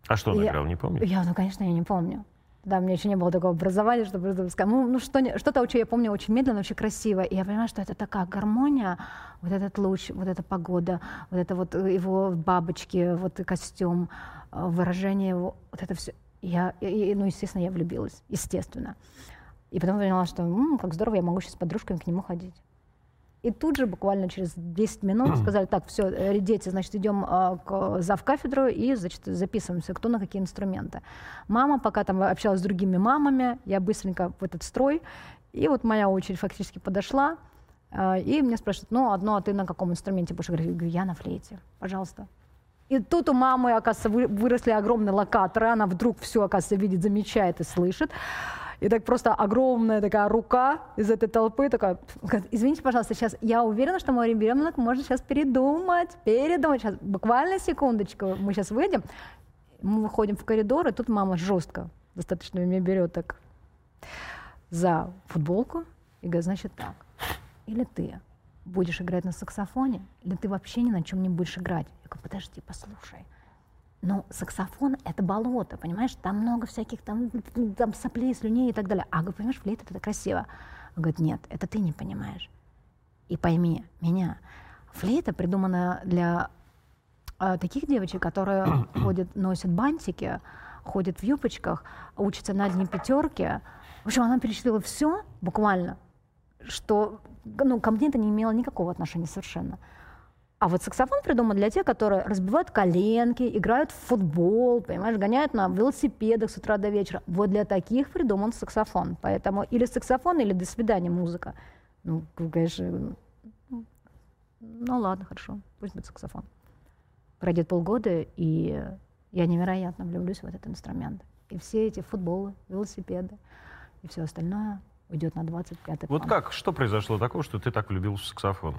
А что он Я- играл, не помню? Я, ну, конечно, я не помню. Да, у меня еще не было такого образования, чтобы сказать. Ну, ну что, что-то очень, я помню, очень медленно, очень красиво. И я понимаю, что это такая гармония, вот этот луч, вот эта погода, вот это вот э, его бабочки, вот костюм, э, выражение его, вот это все. Я, и- ну, естественно, я влюбилась, естественно. И потом поняла, что «М, как здорово, я могу сейчас с подружками к нему ходить. И тут же, буквально через 10 минут, сказали, так, все, дети, значит, идем а, к завкафедру и, значит, записываемся, кто на какие инструменты. Мама пока там общалась с другими мамами, я быстренько в этот строй, и вот моя очередь фактически подошла, а, и мне спрашивают, ну, одно, а ты на каком инструменте будешь? Я говорю, я на флейте, пожалуйста. И тут у мамы, оказывается, вы- выросли огромные локаторы, она вдруг все, оказывается, видит, замечает и слышит. И так просто огромная такая рука из этой толпы такая, извините, пожалуйста, сейчас я уверена, что мой ребенок может сейчас передумать, передумать. Сейчас, буквально секундочку, мы сейчас выйдем. Мы выходим в коридор, и тут мама жестко достаточно меня берет так за футболку и говорит, значит так, или ты будешь играть на саксофоне, или ты вообще ни на чем не будешь играть. Я говорю, подожди, послушай. Ну, саксофон — это болото, понимаешь? Там много всяких там, там соплей, слюней и так далее. А, говорю, понимаешь, флейта — это красиво. Он говорит, нет, это ты не понимаешь. И пойми меня, флейта придумана для а, таких девочек, которые ходят, носят бантики, ходят в юбочках, учатся на одни пятерки. В общем, она перечислила все буквально, что ну, ко мне это не имело никакого отношения совершенно. А вот саксофон придуман для тех, которые разбивают коленки, играют в футбол, понимаешь, гоняют на велосипедах с утра до вечера. Вот для таких придуман саксофон. Поэтому или саксофон, или до свидания музыка. Ну, конечно, ну, ну ладно, хорошо, пусть будет саксофон. Пройдет полгода, и я невероятно влюблюсь в этот инструмент. И все эти футболы, велосипеды и все остальное уйдет на 25-й Вот план. как? Что произошло такого, что ты так влюбился в саксофон?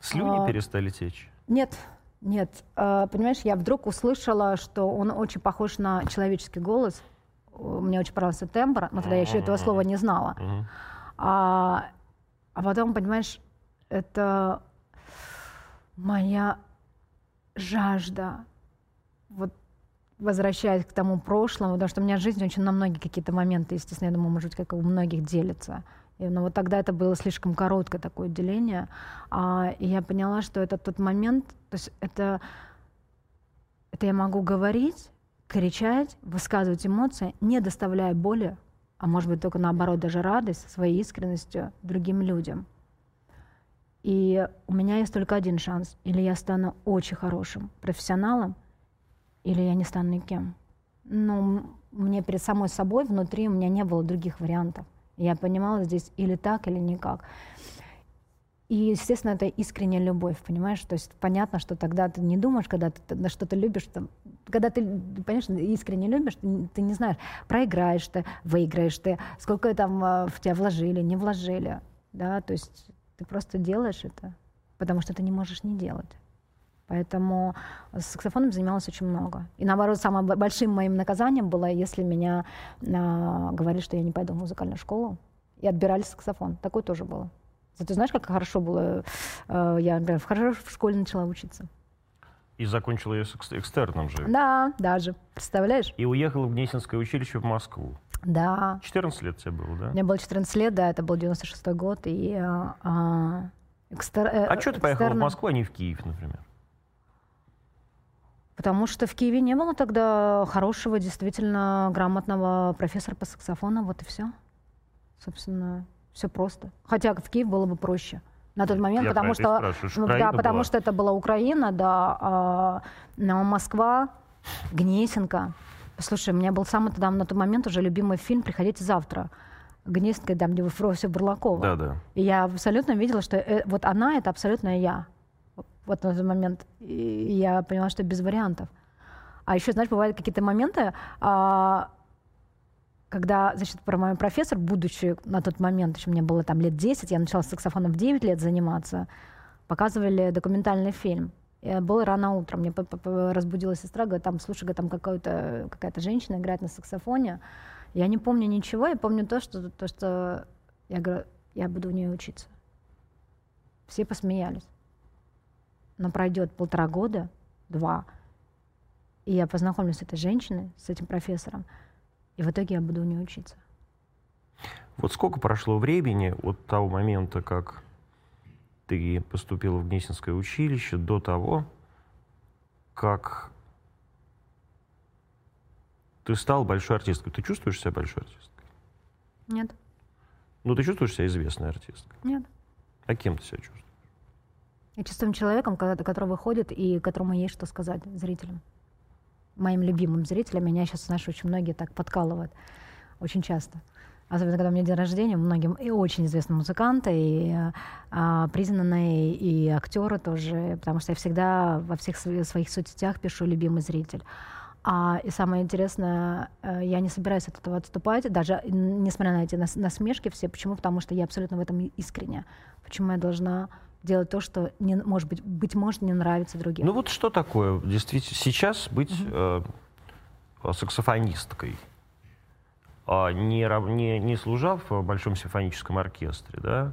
Слюни А, перестали течь? Нет, нет. Э, Понимаешь, я вдруг услышала, что он очень похож на человеческий голос. Мне очень понравился тембр, но тогда я еще этого слова не знала. А, а потом, понимаешь, это моя жажда. Вот возвращаясь к тому прошлому, потому что у меня жизнь очень на многие какие-то моменты, естественно, я думаю, может быть, как у многих делится. И, ну, вот тогда это было слишком короткое такое деление. А, и я поняла, что это тот момент, то есть это, это я могу говорить, кричать, высказывать эмоции, не доставляя боли, а может быть только наоборот даже радость своей искренностью другим людям. И у меня есть только один шанс. Или я стану очень хорошим профессионалом, или я не стану никем. Но мне перед самой собой внутри у меня не было других вариантов. Я понимала здесь или так, или никак. И, естественно, это искренняя любовь, понимаешь? То есть понятно, что тогда ты не думаешь, когда ты на что-то любишь, там, когда ты, понимаешь, искренне любишь, ты, ты не знаешь, проиграешь ты, выиграешь ты, сколько там а, в тебя вложили, не вложили, да, то есть ты просто делаешь это, потому что ты не можешь не делать. Поэтому с саксофоном занималась очень много. И наоборот, самым большим моим наказанием было, если меня а, говорили, что я не пойду в музыкальную школу, и отбирали саксофон. Такое тоже было. Зато знаешь, как хорошо было, э, я, например, хорошо в школе начала учиться. И закончила ее с экстерном же. Да, даже. Представляешь? И уехала в Гнесинское училище в Москву. Да. 14 лет тебе было, да? Мне было 14 лет, да, это был 96-й год. И, а, а, экстер... Э, а что ты поехала в Москву, а не в Киев, например? Потому что в Киеве не было тогда хорошего, действительно грамотного профессора по саксофону, вот и все. Собственно, все просто. Хотя в Киев было бы проще на тот момент, Я потому что, ну, да, потому что это была Украина, да, а, Москва, Гнесинка. Послушай, у меня был самый тогда на тот момент уже любимый фильм «Приходите завтра». Гнесинка, там, где все Бурлакова. Да, да. И я абсолютно видела, что э, вот она — это абсолютно я. Вот на тот момент. Я поняла, что без вариантов. А еще, знаешь, бывают какие-то моменты, а, когда, значит, про мой профессор, будучи на тот момент, еще мне было там лет 10, я начала с саксофоном в 9 лет заниматься, показывали документальный фильм. И было рано утром, мне разбудила сестра, говорит, там, слушай, говорит, там какая-то какая женщина играет на саксофоне. Я не помню ничего, я помню то, что, то, что я говорю, я буду у нее учиться. Все посмеялись. Но пройдет полтора года, два, и я познакомлюсь с этой женщиной, с этим профессором, и в итоге я буду у нее учиться. Вот сколько прошло времени от того момента, как ты поступила в Гнесинское училище, до того, как ты стал большой артисткой. Ты чувствуешь себя большой артисткой? Нет. Ну, ты чувствуешь себя известной артисткой? Нет. А кем ты себя чувствуешь? Чувствую человеком, который выходит и которому есть что сказать зрителям моим любимым зрителям. Меня сейчас, знаешь, очень многие так подкалывают. Очень часто. Особенно, когда у меня день рождения, многим и очень известные музыканты, и а, признанные, и актеры тоже, потому что я всегда во всех своих соцсетях пишу «любимый зритель». А, и самое интересное, э, я не собираюсь от этого отступать, даже несмотря на эти насмешки все. Почему? Потому что я абсолютно в этом искренне. Почему я должна делать то, что, не, может быть, быть может, не нравится другим. Ну вот что такое действительно сейчас быть э, саксофонисткой, а не, не, не служа в большом симфоническом оркестре, да,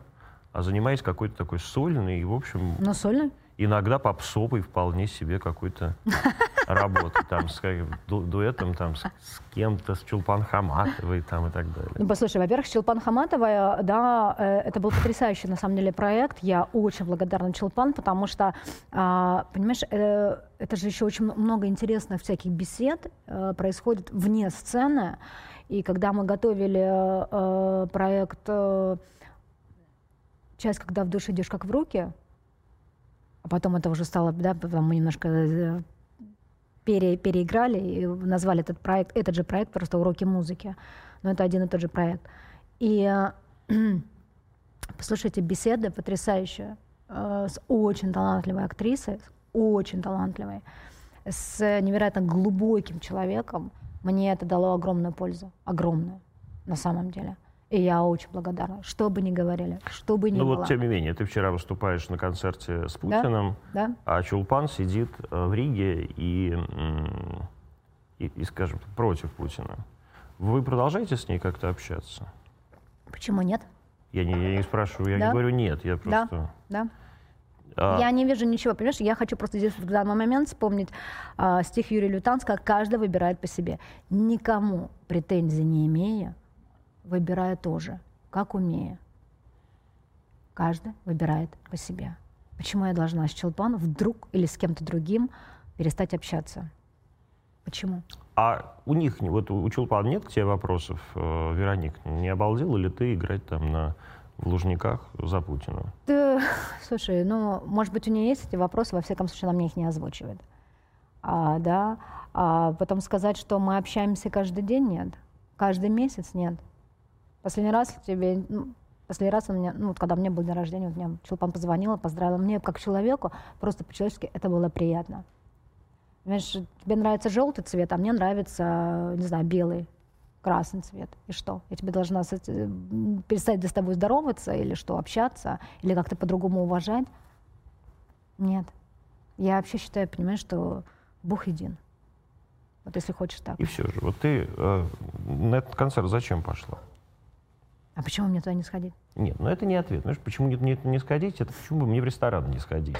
а занимаясь какой-то такой сольной в общем... Ну, сольной? Иногда попсовый вполне себе какой-то работы, там, с ду дуэтом там, с, с кем-то, с Чулпан Хаматовой там, и так далее. Ну, послушай, во-первых, Чулпан Хаматова, да, э, это был потрясающий, на самом деле, проект. Я очень благодарна Чулпан, потому что, э, понимаешь, э, это же еще очень много интересных всяких бесед э, происходит вне сцены. И когда мы готовили проект «Часть, когда в душе идешь как в руки», а потом это уже стало, да, потом мы немножко э, пере, переиграли и назвали этот проект, этот же проект просто уроки музыки. Но это один и тот же проект. И э, послушайте, беседы потрясающие э, с очень талантливой актрисой, с очень талантливой, с невероятно глубоким человеком. Мне это дало огромную пользу, огромную на самом деле. И я очень благодарна, что бы ни говорили, что бы ни ну, было. Ну вот, тем не менее, ты вчера выступаешь на концерте с Путиным, да? Да. а Чулпан сидит э, в Риге и, и, и, скажем, против Путина. Вы продолжаете с ней как-то общаться? Почему нет? Я не, я не спрашиваю, я да? не говорю нет, я просто... Да, да. А... Я не вижу ничего, понимаешь? Я хочу просто здесь в данный момент вспомнить а, стих Юрия Лютанского «Каждый выбирает по себе». Никому претензий не имея, выбирая тоже, как умея. Каждый выбирает по себе. Почему я должна с Челпан вдруг или с кем-то другим перестать общаться? Почему? А у них, вот у Чулпан нет к тебе вопросов, э, Вероник? Не обалдела ли ты играть там на в Лужниках за Путина? Да, слушай, ну, может быть, у нее есть эти вопросы, во всяком случае, она мне их не озвучивает. А, да, а потом сказать, что мы общаемся каждый день, нет. Каждый месяц, нет. Последний раз тебе, ну, последний раз у меня, ну, когда мне был день рождения, вот мне Чулпан позвонила, поздравила мне как человеку, просто по-человечески это было приятно. Понимаешь, тебе нравится желтый цвет, а мне нравится, не знаю, белый, красный цвет. И что? Я тебе должна перестать с тобой здороваться или что, общаться, или как-то по-другому уважать? Нет. Я вообще считаю, понимаешь, что Бог един. Вот если хочешь так. И все же. Вот ты э, на этот концерт зачем пошла? А почему мне туда не сходить? Нет, ну это не ответ. Знаешь, почему не, не, не сходить? Это почему бы мне в ресторан не сходить?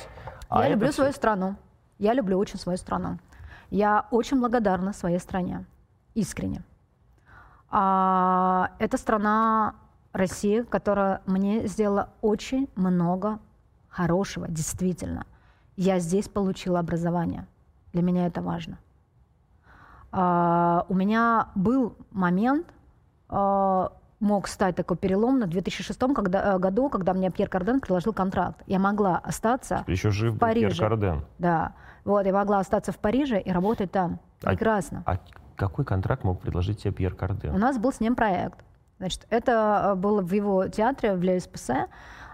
А я люблю все... свою страну. Я люблю очень свою страну. Я очень благодарна своей стране. Искренне. А, это страна Россия, которая мне сделала очень много хорошего, действительно. Я здесь получила образование. Для меня это важно. А, у меня был момент, а, мог стать такой перелом на 2006 когда, э, году, когда мне Пьер Карден предложил контракт. Я могла остаться Еще жив в Париже. Пьер Карден. Да. Вот, я могла остаться в Париже и работать там. А Прекрасно. А, а какой контракт мог предложить тебе Пьер Карден? У нас был с ним проект. Значит, это э, было в его театре, в Ле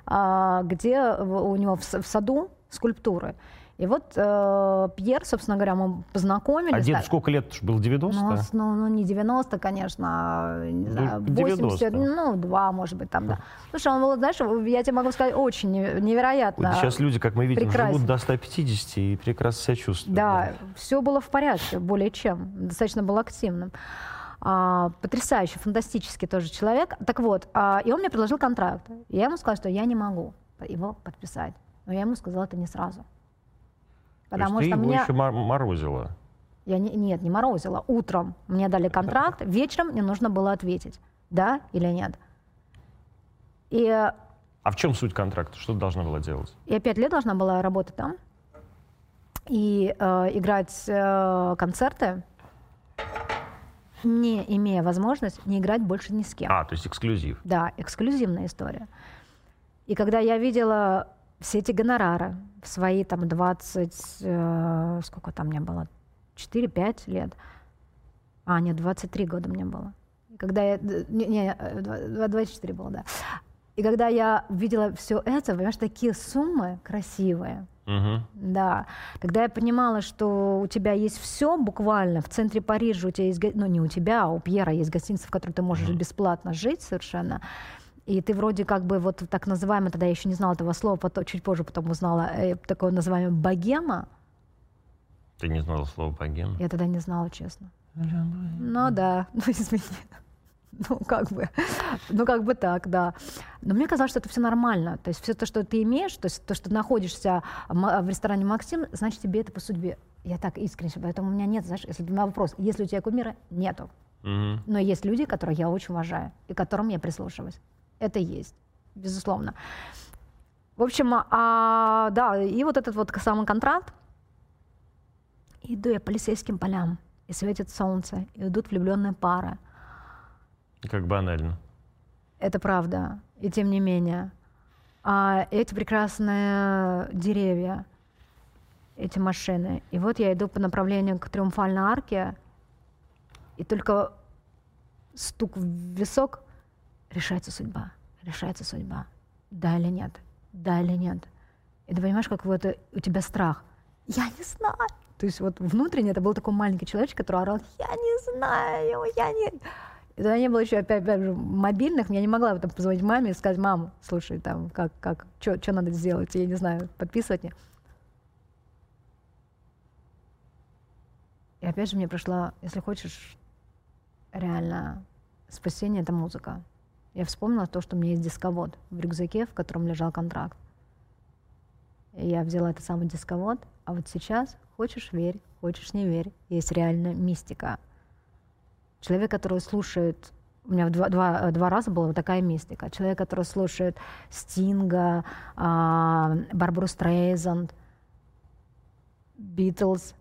а, где у него в саду скульптуры. И вот э, Пьер, собственно говоря, мы познакомились. А дед сколько лет? Был 90? Ну, ну, ну не 90, конечно, а, не знаю, 80, ну, 2, может быть, там, да. Слушай, он был, знаешь, я тебе могу сказать, очень невероятно. Сейчас люди, как мы видим, прекрасен. живут до 150 и прекрасно себя чувствуют. Да, да, все было в порядке, более чем. Достаточно был активным. А, потрясающий, фантастический тоже человек. Так вот, а, и он мне предложил контракт. Я ему сказала, что я не могу его подписать. Но я ему сказала это не сразу. Потому То есть что ты меня... еще морозила? Я не, нет, не морозила. Утром мне дали контракт, вечером мне нужно было ответить, да или нет. И, а в чем суть контракта? Что ты должна была делать? Я пять лет должна была работать там и э, играть э, концерты, не имея возможность не играть больше ни с кем. А, то есть эксклюзив. Да, эксклюзивная история. И когда я видела все эти гонорары в свои там 20, э, сколько там мне было, 4-5 лет. А, нет, 23 года мне было. Когда я, не, не, 24 было, да. И когда я видела все это, понимаешь, такие суммы красивые, Угу. Да. Когда я понимала, что у тебя есть все буквально в центре Парижа, у тебя есть, ну не у тебя, а у Пьера есть гостиница, в которой ты можешь угу. бесплатно жить совершенно. И ты вроде как бы вот так называемый, тогда я еще не знала этого слова, потом, чуть позже потом узнала, э, такое называемое богема. Ты не знала слова богема? Я тогда не знала, честно. Ну да, ну извини. Ну, как бы, ну, как бы так, да. Но мне казалось, что это все нормально. То есть все то, что ты имеешь, то есть то, что ты находишься в ресторане «Максим», значит, тебе это по судьбе. Я так искренне, поэтому у меня нет, знаешь, если на вопрос, есть ли у тебя кумира, нету. Угу. Но есть люди, которых я очень уважаю и которым я прислушиваюсь это есть, безусловно. В общем, а, да, и вот этот вот самый контракт. Иду я по полицейским полям, и светит солнце, и идут влюбленные пары. Как банально. Это правда. И тем не менее. А эти прекрасные деревья, эти машины. И вот я иду по направлению к Триумфальной арке, и только стук в висок, решается судьба, решается судьба. Да или нет, да или нет. И ты понимаешь, как вот у тебя страх. Я не знаю. То есть вот внутренне это был такой маленький человечек, который орал, я не знаю, я не... И тогда не было еще, опять, опять же, мобильных, я не могла там позвонить маме и сказать, мам, слушай, там, как, как, что надо сделать, я не знаю, подписывать мне. И опять же мне пришла, если хочешь, реально спасение — это музыка. Я вспомнила то, что у меня есть дисковод в рюкзаке, в котором лежал контракт. И я взяла этот самый дисковод, а вот сейчас, хочешь верь, хочешь не верь, есть реальная мистика. Человек, который слушает У меня два, два, два раза была вот такая мистика. Человек, который слушает Стинга, а, Барбару Стрейзанд, Битлз.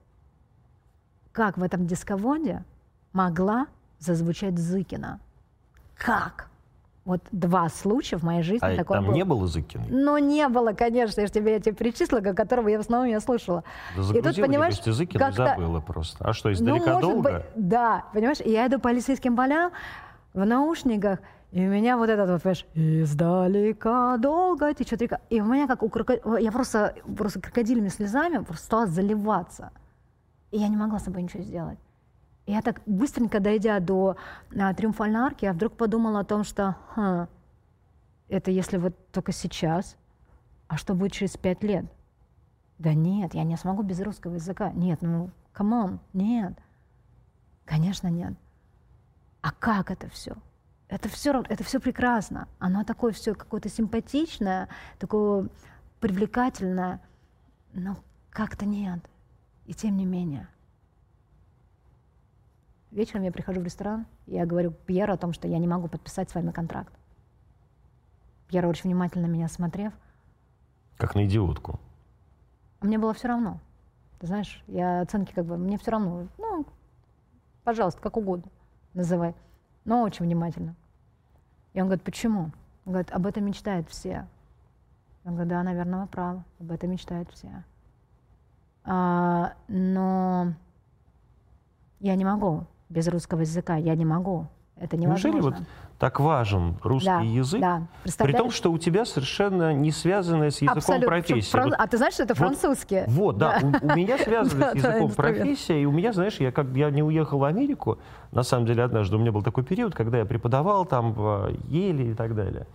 Как в этом дисководе могла зазвучать Зыкина? Как? Вот два случая в моей жизни А такое там было. не было Зыкиной? Ну, не было, конечно, я же тебе, тебе перечислила, которого я в основном я слушала. Да И тут, понимаешь, ты как-то- забыла просто. А что, Ну, издалека может долго? быть, да, понимаешь, я иду по полицейским полям в наушниках, и у меня вот этот вот, понимаешь, издалека долго течет река. И у меня как у крокодила, я просто, просто крокодильными слезами просто стала заливаться. И я не могла с собой ничего сделать. Я так быстренько, дойдя до а, Триумфальной арки, я вдруг подумала о том, что «Хм, это если вот только сейчас, а что будет через пять лет? Да нет, я не смогу без русского языка. Нет, ну, come on, нет. Конечно, нет. А как это все? Это все, это все прекрасно. Оно такое все какое-то симпатичное, такое привлекательное, но как-то нет. И тем не менее. Вечером я прихожу в ресторан, и я говорю Пьеру о том, что я не могу подписать с вами контракт. Пьер очень внимательно меня смотрев, Как на идиотку. мне было все равно. Ты знаешь, я оценки как бы, мне все равно. Ну, пожалуйста, как угодно называй. Но очень внимательно. И он говорит, почему? Он говорит, об этом мечтают все. Я говорю, да, наверное, вы правы, об этом мечтают все. А, но я не могу без русского языка, я не могу. Это невозможно. Неужели вот так важен русский да, язык? Да, При том, что у тебя совершенно не связанная с языком Абсолютно. профессия. Фран- Вот А ты знаешь, что это вот- французский? Вот, да, У, у меня связано Да, с да, языком профессия, и у меня, знаешь, я как я не уехал в Америку, на самом деле однажды у меня был такой период, когда я преподавал там в Еле и так далее.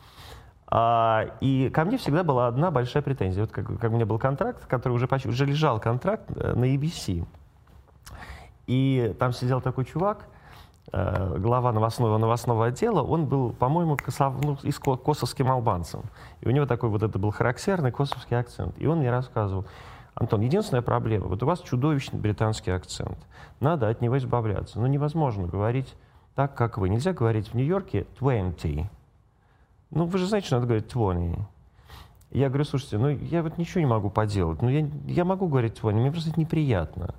А, и ко мне всегда была одна большая претензия. Вот как, как у меня был контракт, который уже, почти, уже лежал контракт э, на ABC. И там сидел такой чувак, э, глава новостного, новостного отдела, он был, по-моему, косов, ну, косовским албанцем. И у него такой вот это был характерный косовский акцент. И он мне рассказывал, Антон, единственная проблема, вот у вас чудовищный британский акцент. Надо от него избавляться. Но невозможно говорить так, как вы. Нельзя говорить в Нью-Йорке 20. Ну, вы же знаете, что надо говорить 20. Я говорю, слушайте, ну я вот ничего не могу поделать. Ну я, я могу говорить 20, мне просто это неприятно.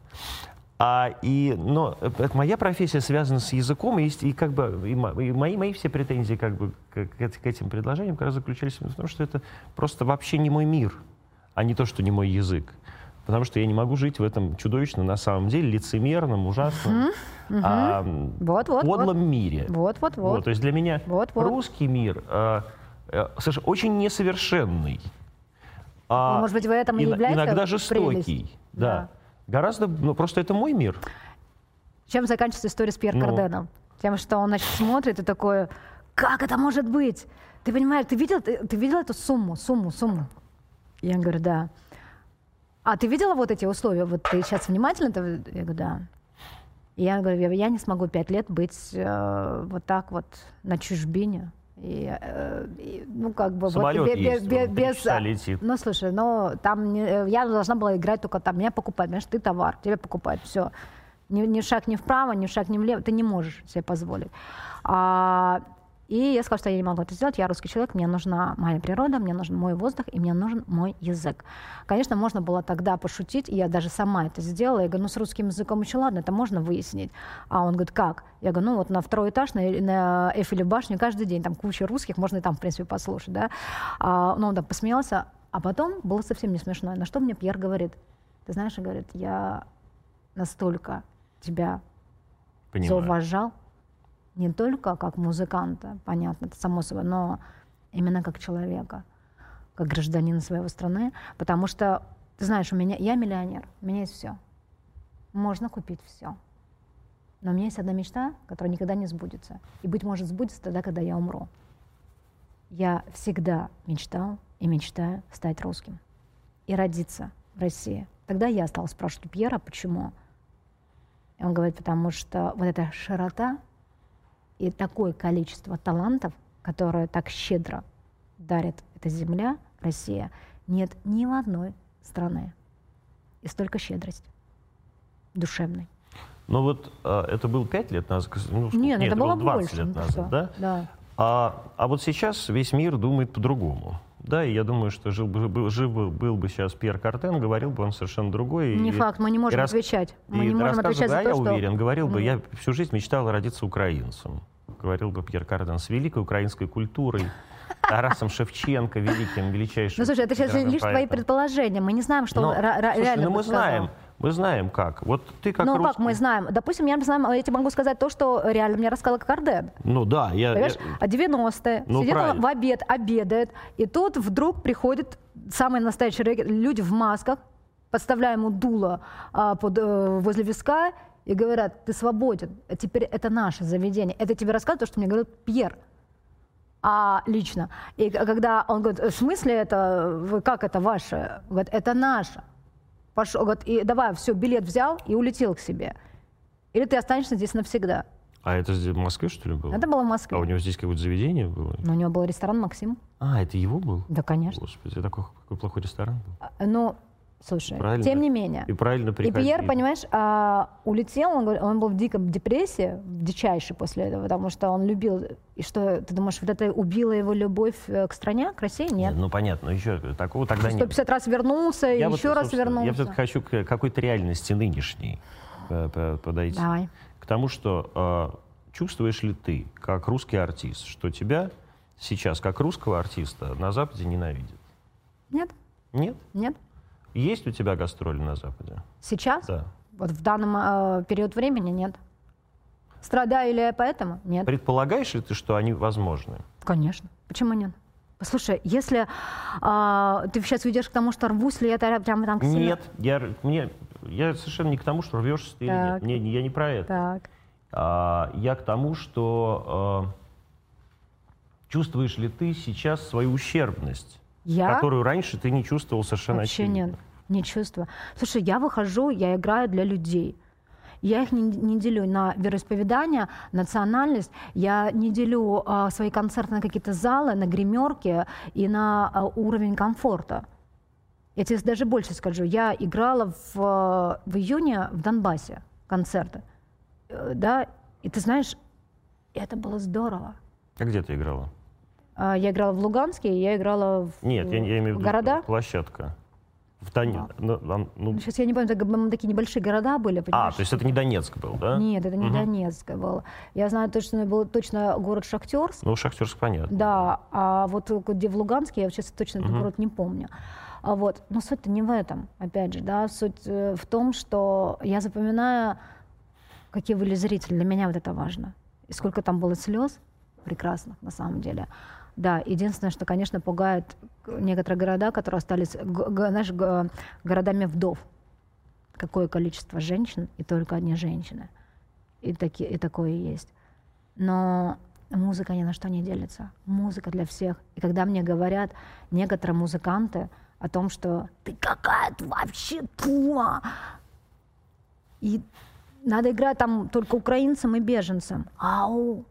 А, и, но э, это моя профессия связана с языком, и, и как бы и мо- и мои, мои все претензии как бы к, к эт- к этим предложениям как раз заключались в том, что это просто вообще не мой мир, а не то, что не мой язык. Потому что я не могу жить в этом чудовищном, на самом деле, лицемерном, ужасном, а, м, Вот, вот, подлом вот. мире. Вот, вот, Вот, вот. то есть для меня Вот, вот. русский мир э, э, соверш- очень несовершенный. А Ну, может быть, в этом и является иногда жестокий. прелесть. Да. Да. Гораздо, ну просто это мой мир. Чем заканчивается история с Пьер Ну. Карденом? Тем, что он, значит, смотрит и такой, как это может быть? Ты понимаешь, ты видел, ты, ты видел эту сумму, сумму, сумму? Я говорю, да. А ты видела вот эти условия? Вот ты сейчас внимательно? это?» Я говорю, да. И я говорю, я, я не смогу пять лет быть э, вот так вот на чужбине. И, э, и, ну, как бы... Самолет вот, есть, бе- он три без, часа летит. Ну, слушай, ну, там не- э, я должна была играть только там. Меня покупают, понимаешь, ты товар, тебя покупают, все. Ни, ни шаг ни вправо, ни шаг ни влево, ты не можешь себе позволить. А, и я сказала, что я не могу это сделать, я русский человек, мне нужна моя природа, мне нужен мой воздух, и мне нужен мой язык. Конечно, можно было тогда пошутить, и я даже сама это сделала. Я говорю, ну, с русским языком еще ладно, это можно выяснить. А он говорит, как? Я говорю, ну, вот на второй этаж, на, на Эйфелеву башню каждый день, там куча русских, можно и там, в принципе, послушать, да. А, ну, он так посмеялся, а потом было совсем не смешно. На что мне Пьер говорит, ты знаешь, он говорит, я настолько тебя Понимаю. зауважал не только как музыканта, понятно, это само собой, но именно как человека, как гражданина своей страны, потому что, ты знаешь, у меня, я миллионер, у меня есть все. Можно купить все. Но у меня есть одна мечта, которая никогда не сбудется. И, быть может, сбудется тогда, когда я умру. Я всегда мечтал и мечтаю стать русским. И родиться в России. Тогда я стала спрашивать у Пьера, почему. И он говорит, потому что вот эта широта и такое количество талантов, которые так щедро дарит эта земля, Россия, нет ни в одной страны. И столько щедрости душевной. Но вот а, это было 5 лет назад? Ну, сколько? Нет, это было 20 больше. лет ну, назад, что? да? Да. А, а вот сейчас весь мир думает по-другому. Да, и я думаю, что жил бы, был, жив бы, был бы сейчас Пьер Картен, говорил бы он совершенно другой. Не и, факт, мы не можем и отвечать. Мы и не можем отвечать за да, то, я что... уверен, говорил бы, Ну. я всю жизнь мечтал родиться украинцем. Говорил бы Пьер Карден с великой украинской культурой, Тарасом Шевченко, великим, величайшим. Ну, слушай, это сейчас лишь твои поэтом. предположения. Мы не знаем, что Но, он слушай, реально ну мы сказал. знаем, мы знаем как. Вот ты как ну, как русский- мы знаем? Допустим, я, знаю, я тебе могу сказать то, что реально мне рассказал Карден. Ну да, я... Понимаешь, я- а 90-е, Ну, сидит правильно. в обед, обедает, и тут вдруг приходят самые настоящие люди в масках, подставляя ему дуло а, под, э, возле виска и говорят, ты свободен, а теперь это наше заведение. Это тебе рассказывает то, что мне говорит Пьер. А лично. И когда он говорит, в смысле это, как это ваше? Говорит, это наше. Пошел, говорит, и давай, все, билет взял и улетел к себе. Или ты останешься здесь навсегда. А это в Москве, что ли, было? Это было в Москве. А у него здесь какое-то заведение было? Но у него был ресторан «Максим». А, это его был? Да, конечно. Господи, такой какой плохой ресторан был. А, Ну, слушай, Правильно. тем не менее. И правильно И приходили. Пьер, понимаешь, а, улетел, он, он был в диком депрессии, в дичайшей после этого, потому что он любил. И что, ты думаешь, вот это убило его любовь э, к стране, к России? Нет. Ну, понятно, но еще такого тогда нет. 150 раз вернулся, и Я вот, еще раз вернулся. Я все-таки хочу к какой-то реальности нынешней э, по- подойти. Давай. К тому, что э, чувствуешь ли ты, как русский артист, что тебя сейчас, как русского артиста, на Западе ненавидят? Нет, Нет? нет. Есть у тебя гастроли на Западе? Сейчас, Да. вот в данном э, период времени, нет. Страдаю ли я поэтому? Нет. Предполагаешь ли ты, что они возможны? Конечно. Почему нет? Послушай, если а, ты сейчас ведешь к тому, что рвусь ли я прямо там к себе- Нет, я, мне, я совершенно не к тому, что рвешься ты или нет. Так. Мне- я не про это. Так. А, я к тому, что э, чувствуешь ли ты сейчас свою ущербность, Я? которую раньше ты не чувствовал совершенно Вообще очевидно. нет, не чувствую. Слушай, я выхожу, я играю для людей. Я их не, не делю на вероисповедание, национальность. Я не делю а, свои концерты на какие-то залы, на гримерки и на а, уровень комфорта. Я тебе даже больше скажу. Я играла в, а, в июне в Донбассе концерты. Э, Да, и ты знаешь, это было здорово. А где ты играла? А, Я играла в Луганске, я играла в, Нет, я, я имею в виду города. площадка. В Тоне- ну, там, ну, Сейчас я не помню, так, м, такие небольшие города были, а, понимаешь? то есть это не Донецк был, да? Нет, это не Мгм. Донецк был. Я знаю точно, был точно город Шахтерск. Ну, Шахтерск понятно. Да, а вот где в Луганске, я сейчас точно этот Мгм. город не помню. А вот, но суть-то не в этом, опять же, да, суть э, в том, что я запоминаю, какие были зрители, для меня вот это важно. И сколько там было слез прекрасных, на самом деле. Да, единственное, что, конечно, пугает некоторые города, которые остались, знаешь, городами вдов. Какое количество женщин, и только одни женщины. И, таки, и такое есть. Но музыка ни на что не делится. Музыка для всех. И когда мне говорят некоторые музыканты о том, что ты какая-то вообще туа, и надо играть там только украинцам и беженцам. Ау!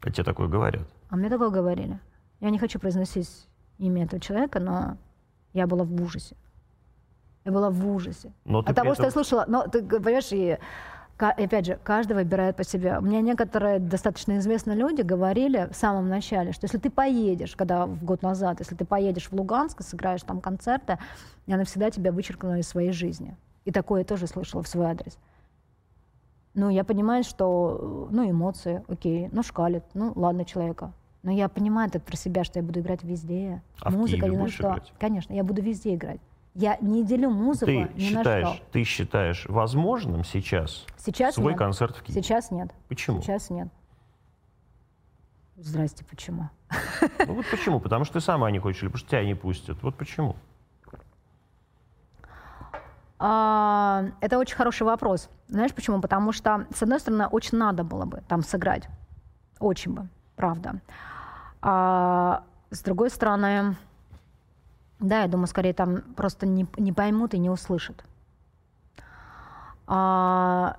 А тебе такое говорят? А мне такое говорили. Я не хочу произносить имя этого человека, но я была в ужасе. Я была в ужасе. Но От того, при что я этом- слушала, но ты понимаешь, и, опять же, каждый выбирает по себе. Мне некоторые достаточно известные люди говорили в самом начале, что если ты поедешь, когда в год назад, если ты поедешь в Луганск и сыграешь там концерты, я навсегда тебя вычеркну из своей жизни. И такое я тоже слышала в свой адрес. Ну, я понимаю, что, ну, эмоции, окей, ну, шкалит, ну, ладно, человека. Но я понимаю это про себя, что я буду играть везде. А в Музыка Киеве ни на что. играть? Конечно, я буду везде играть. Я не делю музыку Ты ни на считаешь, что. ты считаешь возможным сейчас Сейчас свой нет. концерт в Киеве? Сейчас нет. Почему? Сейчас нет. Здрасте, почему? Ну вот почему? Потому что ты сама не хочешь, или потому что тебя не пустят. Вот почему. А, это очень хороший вопрос. Знаешь почему? Потому что, с одной стороны, очень надо было бы там сыграть. Очень бы, правда. А с другой стороны, да, я думаю, скорее там просто не, не поймут и не услышат. А,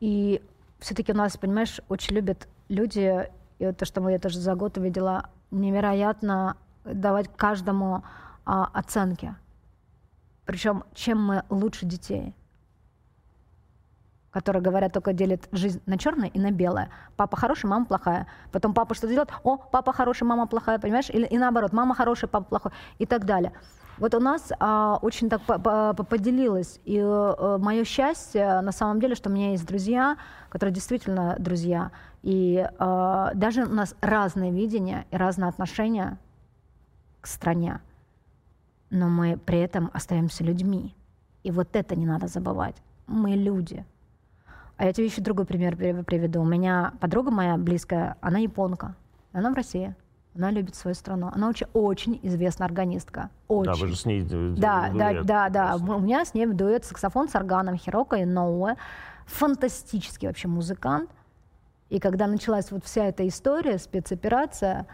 и все-таки у нас, понимаешь, очень любят люди, и то, что я тоже за год увидела, невероятно давать каждому а, оценки. Причем, чем мы лучше детей. Которые говорят, только делят жизнь на черное и на белое. Папа хороший, мама плохая. Потом папа что-то делает, о, папа хороший, мама плохая, понимаешь? Или и наоборот, мама хорошая, папа плохой и так далее. Вот у нас а, очень так по -по поделилось. И а, мое счастье на самом деле, что у меня есть друзья, которые действительно друзья. И а, даже у нас разное видение и разное отношение к стране. Но мы при этом остаемся людьми. И вот это не надо забывать. Мы люди. А я тебе еще другой пример приведу. У меня подруга моя близкая, она японка. Она в России. Она любит свою страну. Она очень, очень известная органистка. Очень. Да, вы же с ней Да, да, да, да. У меня с ней дуэт саксофон с органом Хирока Иноуэ. Фантастический вообще музыкант. И когда началась вот вся эта история, спецоперация,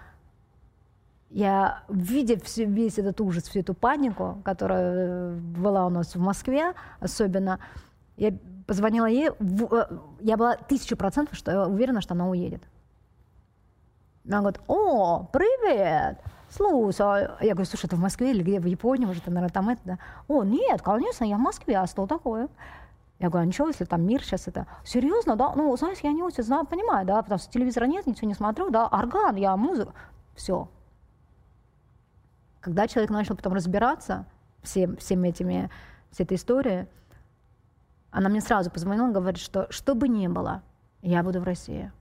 я, видя все, весь этот ужас, всю эту панику, которая была у нас в Москве особенно, я позвонила ей, э, я была тысячу процентов что, уверена, что она уедет. Она говорит, о, привет, слушай. Я говорю, слушай, ты в Москве или где, в Японии, может, ты, наверное, там это, да? О, нет, конечно, я в Москве, а что такое? Я говорю, а ничего, если там мир сейчас это... Серьезно, да? Ну, знаешь, я не очень знаю, понимаю, да, потому что телевизора нет, ничего не смотрю, да, орган, я музыка. Все. Когда человек начал потом разбираться всем, всеми этими, всей этой историей, она мне сразу позвонила, говорит, что что бы ни было, я буду в России.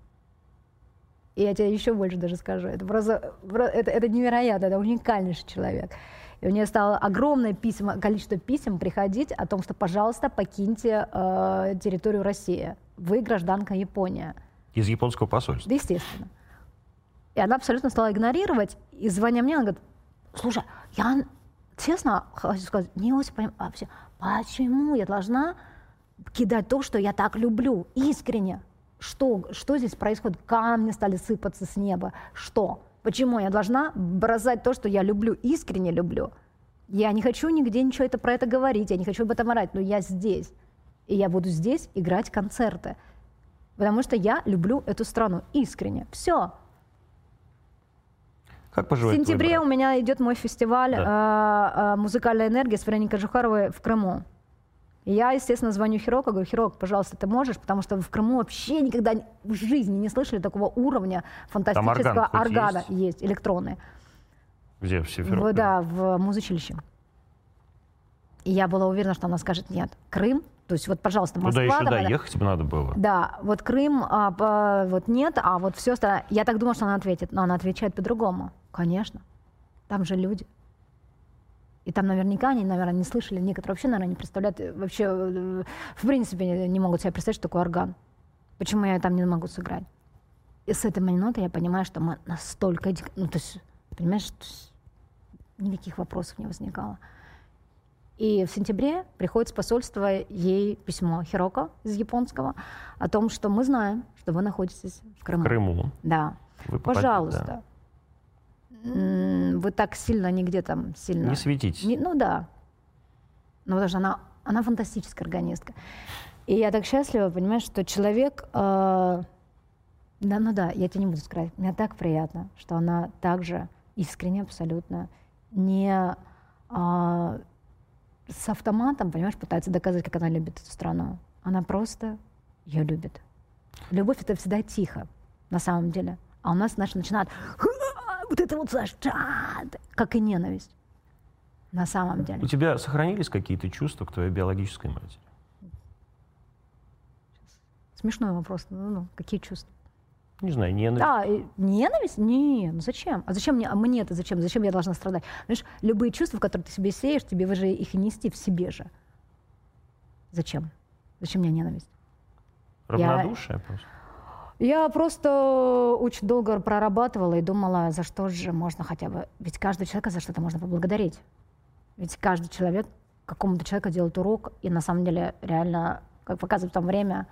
И я тебе еще больше даже скажу. Это просто это, это невероятно, это уникальнейший человек. И у нее стало огромное письма, количество писем приходить о том, что, пожалуйста, покиньте э, территорию России. Вы гражданка Япония. Из японского посольства? Да, естественно. И она абсолютно стала игнорировать. И звоня мне, она говорит, слушай, я честно хочу сказать, не очень понимаю, вообще, почему я должна кидать то, что я так люблю, искренне? Что, что здесь происходит? Камни стали сыпаться с неба. Что? Почему я должна бросать то, что я люблю, искренне люблю? Я не хочу нигде ничего это, про это говорить, я не хочу об этом орать, но я здесь. И я буду здесь играть концерты. Потому что я люблю эту страну искренне. Все. Как В сентябре у меня идет мой фестиваль да. э, э, «Музыкальная энергия» с Вероникой Жухаровой в Крыму. И я, естественно, звоню Хироку, говорю, Хирок, пожалуйста, ты можешь, потому что в Крыму вообще никогда в жизни не слышали такого уровня фантастического орган органа. Есть? есть, электронные. Где, в Симферополе? Да, в музучилище. И я была уверена, что она скажет нет. Крым, то есть вот, пожалуйста, Москва... Туда и сюда ехать бы надо было. Да, вот Крым, а, по, вот нет, а вот все остальное... Я так думала, что она ответит, но она отвечает по-другому. Конечно, там же люди. И там наверняка они, наверное, не слышали, некоторые вообще, наверное, не представляют, э, вообще, э, в принципе, не могут себе представить, что такое орган. Почему я там не могу сыграть? И с этой минуты я понимаю, что мы настолько... Ну, то есть, понимаешь, никаких вопросов не возникало. И в сентябре приходит с посольства ей письмо Хироко из японского о том, что мы знаем, что вы находитесь в Крыму. В Крыму. Да. Вы попадете, Пожалуйста, да вы так сильно нигде там сильно... Не светитесь. Не, ну да. Ну потому что она, она фантастическая органистка. И я так счастлива, понимаешь, что человек... Э, да, ну да, я тебе не буду сказать. Мне так приятно, что она также искренне абсолютно не э, с автоматом, понимаешь, пытается доказать, как она любит эту страну. Она просто ее любит. Любовь это всегда тихо, на самом деле. А у нас, знаешь, начинает вот это вот, знаешь, как и ненависть. На самом деле. У тебя сохранились какие-то чувства к твоей биологической матери? Смешной вопрос. Ну, ну, какие чувства? Не знаю, ненависть. Да, ненависть? Не, ну зачем? А зачем мне, а мне это зачем? Зачем я должна страдать? Знаешь, любые чувства, которые ты себе сеешь, тебе же их и нести в себе же. Зачем? Зачем мне ненависть? Равнодушие я... просто. Я просто очень долго прорабатывала и думала, за что же можно хотя бы... Ведь каждый человек за что-то можно поблагодарить. Ведь каждый человек какому-то человеку делает урок, и на самом деле реально, как показывает там время,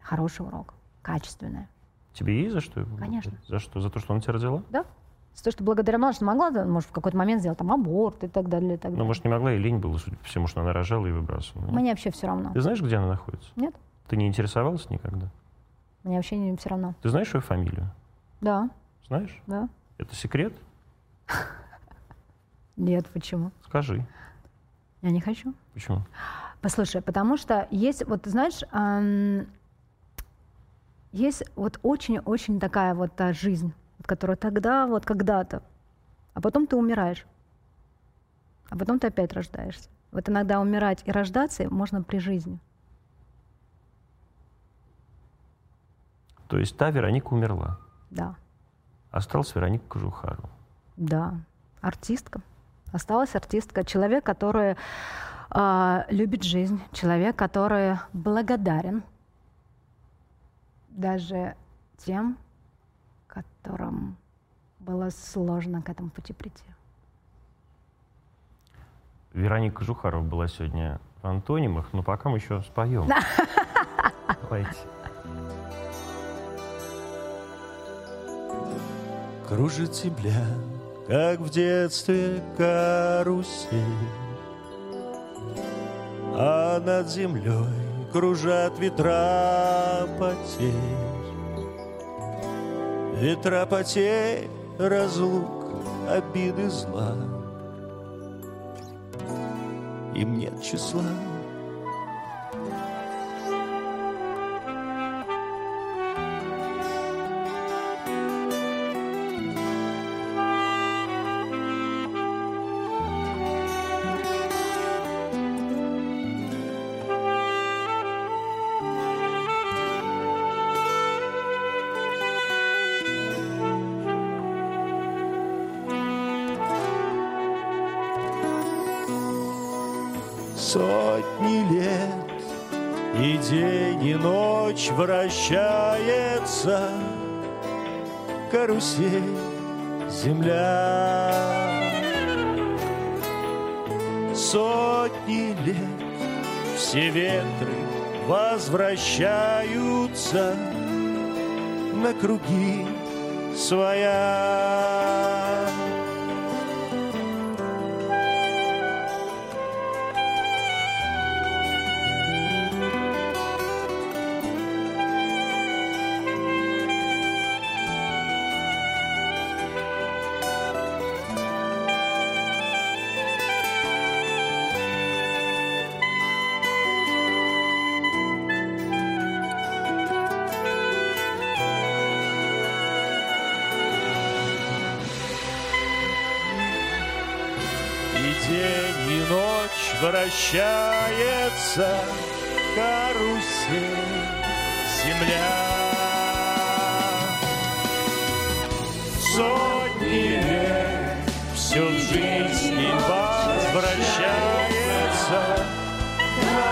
хороший урок, качественный. Тебе есть за что? Конечно. За что? За то, что он тебя родила? Да. За то, что благодаря что могла, может, в какой-то момент сделать там аборт и так далее. И так далее. Ну, может, не могла, и лень было, судя по всему, что она рожала и выбрасывала. Мне вообще все равно. Ты знаешь, где она находится? Нет. Ты не интересовалась никогда? Мне вообще не все равно. Ты знаешь ее фамилию? Да. Знаешь? Да. Это секрет? Нет, почему? Скажи. Я не хочу. Почему? Послушай, потому что есть, вот знаешь, эм, есть вот очень-очень такая вот та жизнь, которая тогда, вот когда-то, а потом ты умираешь, а потом ты опять рождаешься. Вот иногда умирать и рождаться можно при жизни. То есть та Вероника умерла? Да. Осталась Вероника Кожухару? Да. Артистка. Осталась артистка. Человек, который э, любит жизнь. Человек, который благодарен даже тем, которым было сложно к этому пути прийти. Вероника Жухарова была сегодня в антонимах, но пока мы еще споем. Давайте. Кружит земля, как в детстве карусель, А над землей кружат ветра потерь. Ветра потерь, разлук, обиды зла. Им нет числа. Вращается карусель земля. Сотни лет все ветры возвращаются на круги своя. День, и ночь вращается карусель земля. Сотни лет все в жизни возвращается на